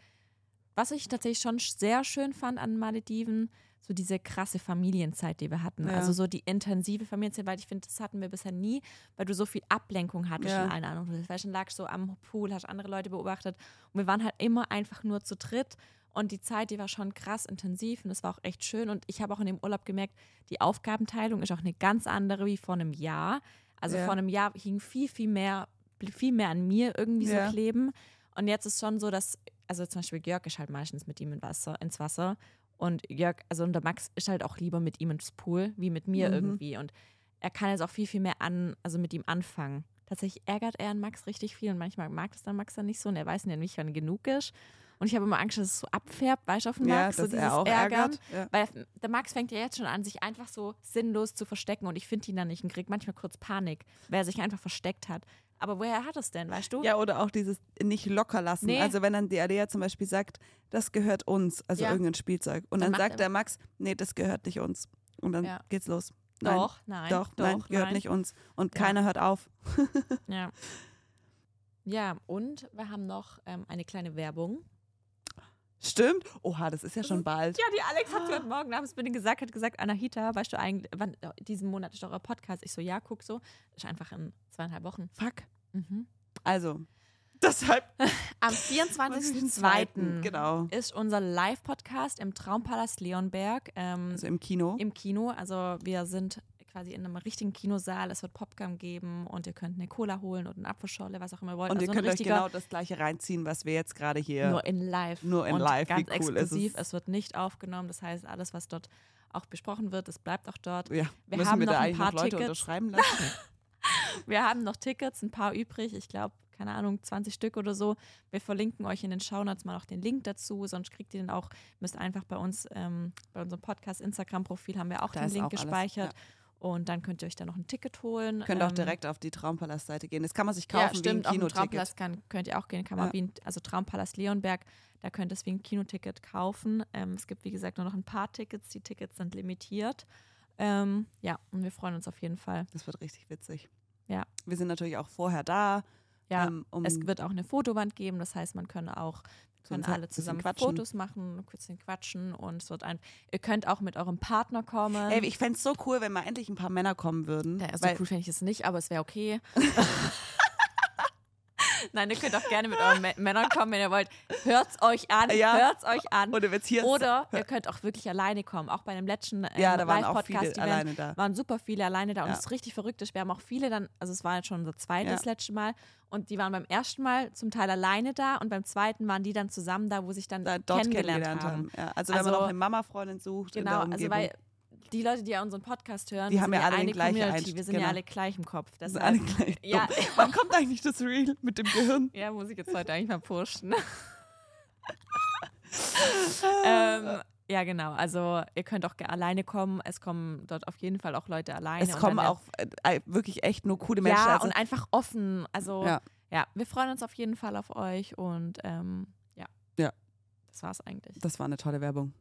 Speaker 2: was ich tatsächlich schon sehr schön fand an Malediven, so diese krasse Familienzeit, die wir hatten.
Speaker 1: Ja.
Speaker 2: Also so die intensive Familienzeit, weil ich finde, das hatten wir bisher nie, weil du so viel Ablenkung hattest
Speaker 1: Ja.
Speaker 2: in allen anderen. Weil schon lagst so am Pool, hast andere Leute beobachtet. Und wir waren halt immer einfach nur zu dritt. Und die Zeit, die war schon krass intensiv und es war auch echt schön. Und ich habe auch in dem Urlaub gemerkt, die Aufgabenteilung ist auch eine ganz andere wie vor einem Jahr. Also
Speaker 1: Ja.
Speaker 2: vor einem Jahr hing viel, viel mehr, viel mehr an mir irgendwie
Speaker 1: Ja.
Speaker 2: so kleben. Und jetzt ist schon so, dass, also zum Beispiel Jörg ist halt meistens mit ihm in Wasser, ins Wasser. Und Jörg, also und der Max ist halt auch lieber mit ihm ins Pool, wie mit mir
Speaker 1: Mhm.
Speaker 2: irgendwie. Und er kann jetzt auch viel, viel mehr an, also mit ihm anfangen. Tatsächlich ärgert er an Max richtig viel und manchmal mag das dann Max dann nicht so und er weiß ja nicht, wann genug ist. Und ich habe immer Angst, dass es so abfärbt, weißt du, auf den
Speaker 1: ja,
Speaker 2: Max, so
Speaker 1: dass
Speaker 2: dieses
Speaker 1: er auch
Speaker 2: Ärgern.
Speaker 1: ärgert. Ja.
Speaker 2: Weil der Max fängt ja jetzt schon an, sich einfach so sinnlos zu verstecken und ich finde ihn dann nicht und kriege manchmal kurz Panik, weil er sich einfach versteckt hat. Aber woher hat es denn, weißt du?
Speaker 1: Ja, oder auch dieses nicht locker lassen.
Speaker 2: Nee.
Speaker 1: Also wenn dann die Alea zum Beispiel sagt, das gehört uns, also
Speaker 2: Ja.
Speaker 1: irgendein Spielzeug. Und
Speaker 2: Dann
Speaker 1: dann, sagt
Speaker 2: er-
Speaker 1: der Max, nee, das gehört nicht uns. Und dann
Speaker 2: Ja.
Speaker 1: geht's los. Nein,
Speaker 2: doch, nein,
Speaker 1: doch, nein, gehört
Speaker 2: nein.
Speaker 1: nicht uns. Und
Speaker 2: Ja.
Speaker 1: keiner hört auf.
Speaker 2: Ja. ja, und wir haben noch ähm, eine kleine Werbung.
Speaker 1: Stimmt? Oha, das ist ja schon bald.
Speaker 2: Ja, die Alex hat heute Morgen abends mit mir gesagt, hat gesagt, Anahita, weißt du eigentlich, wann diesen Monat ist doch euer Podcast? Ich so, ja, guck so. Ist einfach in zweieinhalb Wochen.
Speaker 1: Fuck.
Speaker 2: Mhm.
Speaker 1: Also, deshalb.
Speaker 2: Am 24.02.
Speaker 1: Genau.
Speaker 2: ist unser Live-Podcast im Traumpalast Leonberg. Ähm,
Speaker 1: Also im Kino.
Speaker 2: im Kino. Also wir sind quasi in einem richtigen Kinosaal. Es wird Popcorn geben und ihr könnt eine Cola holen oder eine Apfelschorle, was auch immer ihr wollt.
Speaker 1: Und
Speaker 2: also
Speaker 1: ihr könnt euch genau das gleiche reinziehen, was wir jetzt gerade hier.
Speaker 2: nur in live.
Speaker 1: Nur in
Speaker 2: und
Speaker 1: live, wie
Speaker 2: Ganz
Speaker 1: cool ist
Speaker 2: exklusiv.
Speaker 1: es?
Speaker 2: es wird nicht aufgenommen. Das heißt, alles, was dort auch besprochen wird, das bleibt auch dort.
Speaker 1: ja,
Speaker 2: Wir
Speaker 1: müssen
Speaker 2: haben
Speaker 1: wir
Speaker 2: noch
Speaker 1: da
Speaker 2: ein paar
Speaker 1: noch Leute
Speaker 2: Tickets.
Speaker 1: unterschreiben lassen?
Speaker 2: Wir haben noch Tickets, ein paar übrig. Ich glaube, keine Ahnung, 20 Stück oder so. Wir verlinken euch in den Shownotes mal auch den Link dazu. Sonst kriegt ihr den auch, müsst einfach bei uns, ähm, bei unserem Podcast Instagram-Profil haben wir auch
Speaker 1: Da
Speaker 2: den
Speaker 1: ist
Speaker 2: Link
Speaker 1: auch alles,
Speaker 2: gespeichert. Und dann könnt ihr euch da noch ein Ticket holen.
Speaker 1: Könnt auch
Speaker 2: Ähm,
Speaker 1: direkt auf die Traumpalast-Seite gehen. Das kann man sich kaufen
Speaker 2: ja, stimmt,
Speaker 1: wie
Speaker 2: auf
Speaker 1: ein Kinoticket.
Speaker 2: Traumpalast kann, könnt ihr auch gehen, kann man
Speaker 1: Ja.
Speaker 2: wie ein, also Traumpalast Leonberg, da könnt ihr es wie ein Kinoticket kaufen. Ähm, es gibt, wie gesagt, nur noch ein paar Tickets, die Tickets sind limitiert. Ähm, ja, und wir freuen uns auf jeden Fall.
Speaker 1: Das wird richtig witzig.
Speaker 2: Ja.
Speaker 1: Wir sind natürlich auch vorher da.
Speaker 2: Ja,
Speaker 1: ähm, um
Speaker 2: es wird auch eine Fotowand geben, das heißt, man kann auch können
Speaker 1: ein
Speaker 2: alle
Speaker 1: bisschen
Speaker 2: zusammen. Fotos machen, ein bisschen quatschen und es wird ein, ihr könnt auch mit eurem Partner kommen.
Speaker 1: Ey, ich fände es so cool, wenn mal endlich ein paar Männer kommen würden.
Speaker 2: Ja, so
Speaker 1: weil,
Speaker 2: cool fände ich es nicht, aber es wäre okay. Nein, ihr könnt auch gerne mit euren Mä- Männern kommen, wenn ihr wollt. Hört's euch an,
Speaker 1: Ja.
Speaker 2: hört's euch an.
Speaker 1: Oder
Speaker 2: Oder ihr könnt auch wirklich alleine kommen. Auch bei dem letzten ähm,
Speaker 1: Ja, auch
Speaker 2: Live-Podcast-Event
Speaker 1: alleine da.
Speaker 2: waren super viele alleine da und
Speaker 1: Ja.
Speaker 2: es ist richtig verrückt. Wir haben auch viele dann, also es war jetzt schon unser zweites
Speaker 1: Ja.
Speaker 2: letzte Mal und die waren beim ersten Mal zum Teil alleine da und beim zweiten waren die dann zusammen da, wo sich dann
Speaker 1: da, dort
Speaker 2: kennengelernt,
Speaker 1: kennengelernt
Speaker 2: haben.
Speaker 1: haben. Ja, also, wenn man
Speaker 2: Also-
Speaker 1: noch eine Mama-Freundin sucht in
Speaker 2: Genau,
Speaker 1: der
Speaker 2: also weil die Leute, die ja unseren Podcast hören,
Speaker 1: Die haben ja alle
Speaker 2: eine
Speaker 1: den gleichen
Speaker 2: Community. Wir sind ja
Speaker 1: genau.
Speaker 2: alle gleich im Kopf.
Speaker 1: Das sind alle gleich
Speaker 2: Ja.
Speaker 1: Wann kommt eigentlich das Reel mit dem Gehirn?
Speaker 2: ja, muss ich jetzt heute eigentlich mal posten. ähm, ja, genau. Also ihr könnt auch alleine kommen. Es kommen dort auf jeden Fall auch Leute alleine.
Speaker 1: Es kommen auch äh, wirklich echt nur coole Menschen.
Speaker 2: Ja,
Speaker 1: also,
Speaker 2: und einfach offen. Also
Speaker 1: Ja.
Speaker 2: ja. wir freuen uns auf jeden Fall auf euch und ähm, ja.
Speaker 1: Ja.
Speaker 2: Das war's eigentlich.
Speaker 1: das war eine tolle Werbung.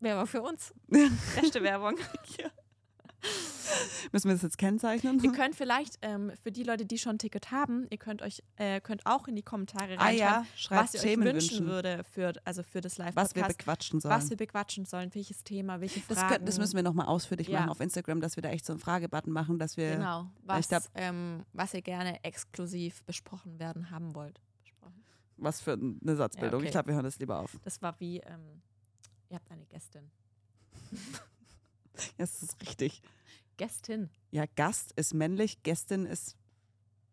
Speaker 2: Wer war für uns? Beste Werbung.
Speaker 1: Ja. Müssen wir das jetzt kennzeichnen?
Speaker 2: Ihr könnt vielleicht ähm, für die Leute, die schon ein Ticket haben, ihr könnt euch äh, könnt auch in die Kommentare
Speaker 1: ah ja,
Speaker 2: reinschreiben,
Speaker 1: schreibt
Speaker 2: was ihr euch
Speaker 1: Themen
Speaker 2: wünschen
Speaker 1: wünschen.
Speaker 2: würde für also für das Live
Speaker 1: was wir
Speaker 2: Podcast,
Speaker 1: bequatschen sollen.
Speaker 2: was wir bequatschen sollen, welches Thema, welche
Speaker 1: das,
Speaker 2: Fragen.
Speaker 1: könnt, das müssen wir nochmal ausführlich
Speaker 2: Ja.
Speaker 1: machen auf Instagram, dass wir da echt so einen Fragebutton machen, dass wir.
Speaker 2: genau, was
Speaker 1: glaub-
Speaker 2: ähm, was ihr gerne exklusiv besprochen werden haben wollt. Besprochen.
Speaker 1: Was für eine Satzbildung.
Speaker 2: okay.
Speaker 1: Ich glaube, wir hören das lieber auf.
Speaker 2: Das war wie ähm, ihr habt eine Gästin.
Speaker 1: Das ist richtig.
Speaker 2: Gästin.
Speaker 1: Ja, Gast ist männlich, Gästin ist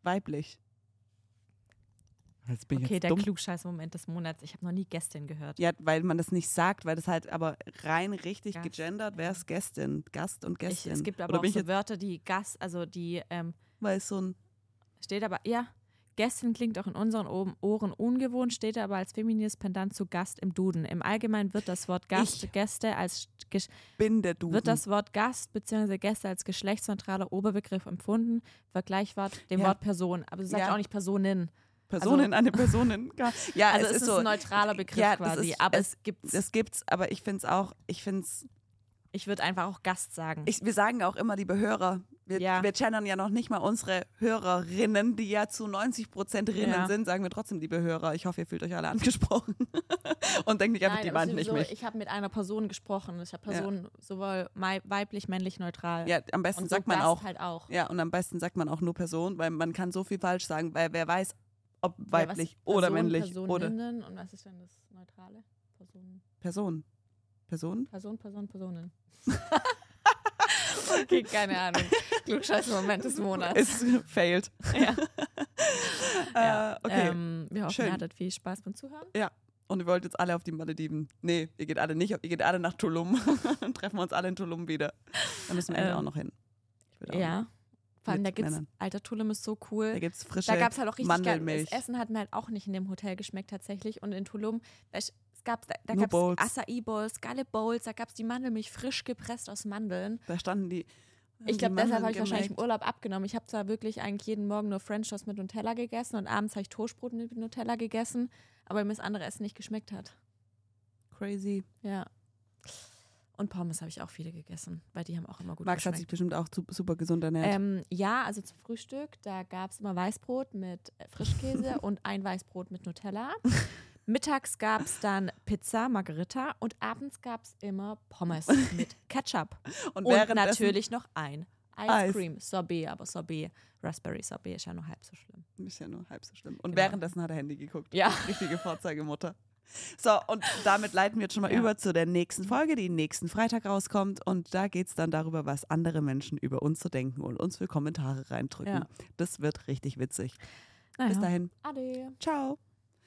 Speaker 1: weiblich. Jetzt bin ich
Speaker 2: Okay, der. Klugscheiß-Moment des Monats. Ich habe noch nie Gästin gehört.
Speaker 1: Ja, weil man das nicht sagt, weil das halt aber rein richtig
Speaker 2: Gast,
Speaker 1: gegendert wäre es
Speaker 2: ja.
Speaker 1: Gästin. Gast und
Speaker 2: Ich,
Speaker 1: Gästin.
Speaker 2: es gibt aber
Speaker 1: Oder
Speaker 2: auch
Speaker 1: ich
Speaker 2: so Wörter, die Gast, also die ähm,
Speaker 1: weil es so ein.
Speaker 2: Steht aber, ja, Gästin klingt auch in unseren Ohren ungewohnt, steht aber als feminines Pendant zu Gast im Duden. Im Allgemeinen wird das Wort Gast,
Speaker 1: Ich.
Speaker 2: Gäste als
Speaker 1: Bin der Duden.
Speaker 2: wird das Wort Gast bzw. Gäste als geschlechtsneutraler Oberbegriff empfunden, vergleichbar dem
Speaker 1: Ja.
Speaker 2: Wort Person. Aber sie sagt
Speaker 1: Ja.
Speaker 2: auch nicht Personin.
Speaker 1: Personen, eine Personen. Ja,
Speaker 2: Also
Speaker 1: es,
Speaker 2: es
Speaker 1: ist
Speaker 2: ist
Speaker 1: so.
Speaker 2: ein neutraler Begriff
Speaker 1: Ja,
Speaker 2: quasi.
Speaker 1: ist-
Speaker 2: aber
Speaker 1: es-
Speaker 2: es, gibt's.
Speaker 1: Das gibt's, aber ich finde es auch, ich finde es,
Speaker 2: ich würde einfach auch Gast sagen.
Speaker 1: ich, wir sagen auch immer, liebe Hörer, wir,
Speaker 2: Ja.
Speaker 1: wir channern ja noch nicht mal unsere Hörerinnen, die ja zu 90 Prozent Rinnen
Speaker 2: Ja.
Speaker 1: sind, sagen wir trotzdem, liebe Hörer. Ich hoffe, ihr fühlt euch alle angesprochen. Und denkt nicht einfach, die meint nicht
Speaker 2: sowieso,
Speaker 1: mich.
Speaker 2: Ich habe mit einer Person gesprochen. Ich habe
Speaker 1: Ja.
Speaker 2: Personen sowohl mei- weiblich, männlich, neutral.
Speaker 1: Ja, am besten
Speaker 2: so
Speaker 1: sagt man auch,
Speaker 2: halt auch.
Speaker 1: ja, und am besten sagt man auch nur Person, weil man kann so viel falsch sagen, weil wer weiß, ob
Speaker 2: Ja,
Speaker 1: weiblich oder
Speaker 2: Person,
Speaker 1: männlich oder
Speaker 2: Personinnen und was ist denn das Neutrale? Person,
Speaker 1: Person. Person?
Speaker 2: Person, Person, Personen. okay, keine Ahnung. Klugscheiß-Moment des Monats.
Speaker 1: Ist failed.
Speaker 2: ja.
Speaker 1: Äh, okay.
Speaker 2: Ähm, wir hoffen,
Speaker 1: Schön.
Speaker 2: ihr hattet viel Spaß beim Zuhören.
Speaker 1: Und ihr wollt jetzt alle auf die Malediven. Nee, ihr geht alle nicht, ihr geht alle nach Tulum. Dann treffen wir uns alle in Tulum wieder. Da müssen wir
Speaker 2: Ähm,
Speaker 1: auch noch hin. Ich will auch
Speaker 2: Ja. Vor allem, da gibt's,
Speaker 1: Männern.
Speaker 2: alter Tulum ist so cool.
Speaker 1: Da gibt es frische
Speaker 2: Da gab es halt auch richtig geil.
Speaker 1: Mandelmilch.
Speaker 2: Das Essen hat mir halt auch nicht in dem Hotel geschmeckt tatsächlich. Und in Tulum, es es gab, da, da gab es Acai Bowls, geile Bowls, da gab es die Mandelmilch frisch gepresst aus Mandeln.
Speaker 1: Da standen die.
Speaker 2: Ich glaube, deshalb habe ich wahrscheinlich im. Urlaub abgenommen. Ich habe zwar wirklich eigentlich jeden Morgen nur French Toast mit Nutella gegessen und abends habe ich Toastbrot mit Nutella gegessen, aber mir das andere Essen nicht geschmeckt hat.
Speaker 1: Crazy.
Speaker 2: Ja. Und Pommes habe ich auch viele gegessen, weil die haben auch immer gut
Speaker 1: Max hat sich
Speaker 2: geschmeckt.
Speaker 1: bestimmt auch super gesund ernährt.
Speaker 2: Ähm, ja, also zum Frühstück, da gab es immer Weißbrot mit äh, Frischkäse und ein Weißbrot mit Nutella. Mittags gab es dann Pizza, Margarita und abends gab es immer Pommes mit Ketchup. Und
Speaker 1: währenddessen-
Speaker 2: natürlich noch ein Ice
Speaker 1: Eis.
Speaker 2: Cream, Sorbet, aber Sorbet, Raspberry Sorbet ist ja nur halb so schlimm.
Speaker 1: Ist ja nur halb so schlimm. Und
Speaker 2: Genau.
Speaker 1: währenddessen hat er Handy geguckt.
Speaker 2: Ja.
Speaker 1: Richtige Vorzeigemutter. So, und damit leiten wir jetzt schon mal
Speaker 2: Ja.
Speaker 1: über zu der nächsten Folge, die nächsten Freitag rauskommt. Und da geht es dann darüber, was andere Menschen über uns so denken und uns für Kommentare reindrücken.
Speaker 2: Ja.
Speaker 1: Das wird richtig witzig.
Speaker 2: Naja.
Speaker 1: Bis dahin.
Speaker 2: Ade.
Speaker 1: Ciao.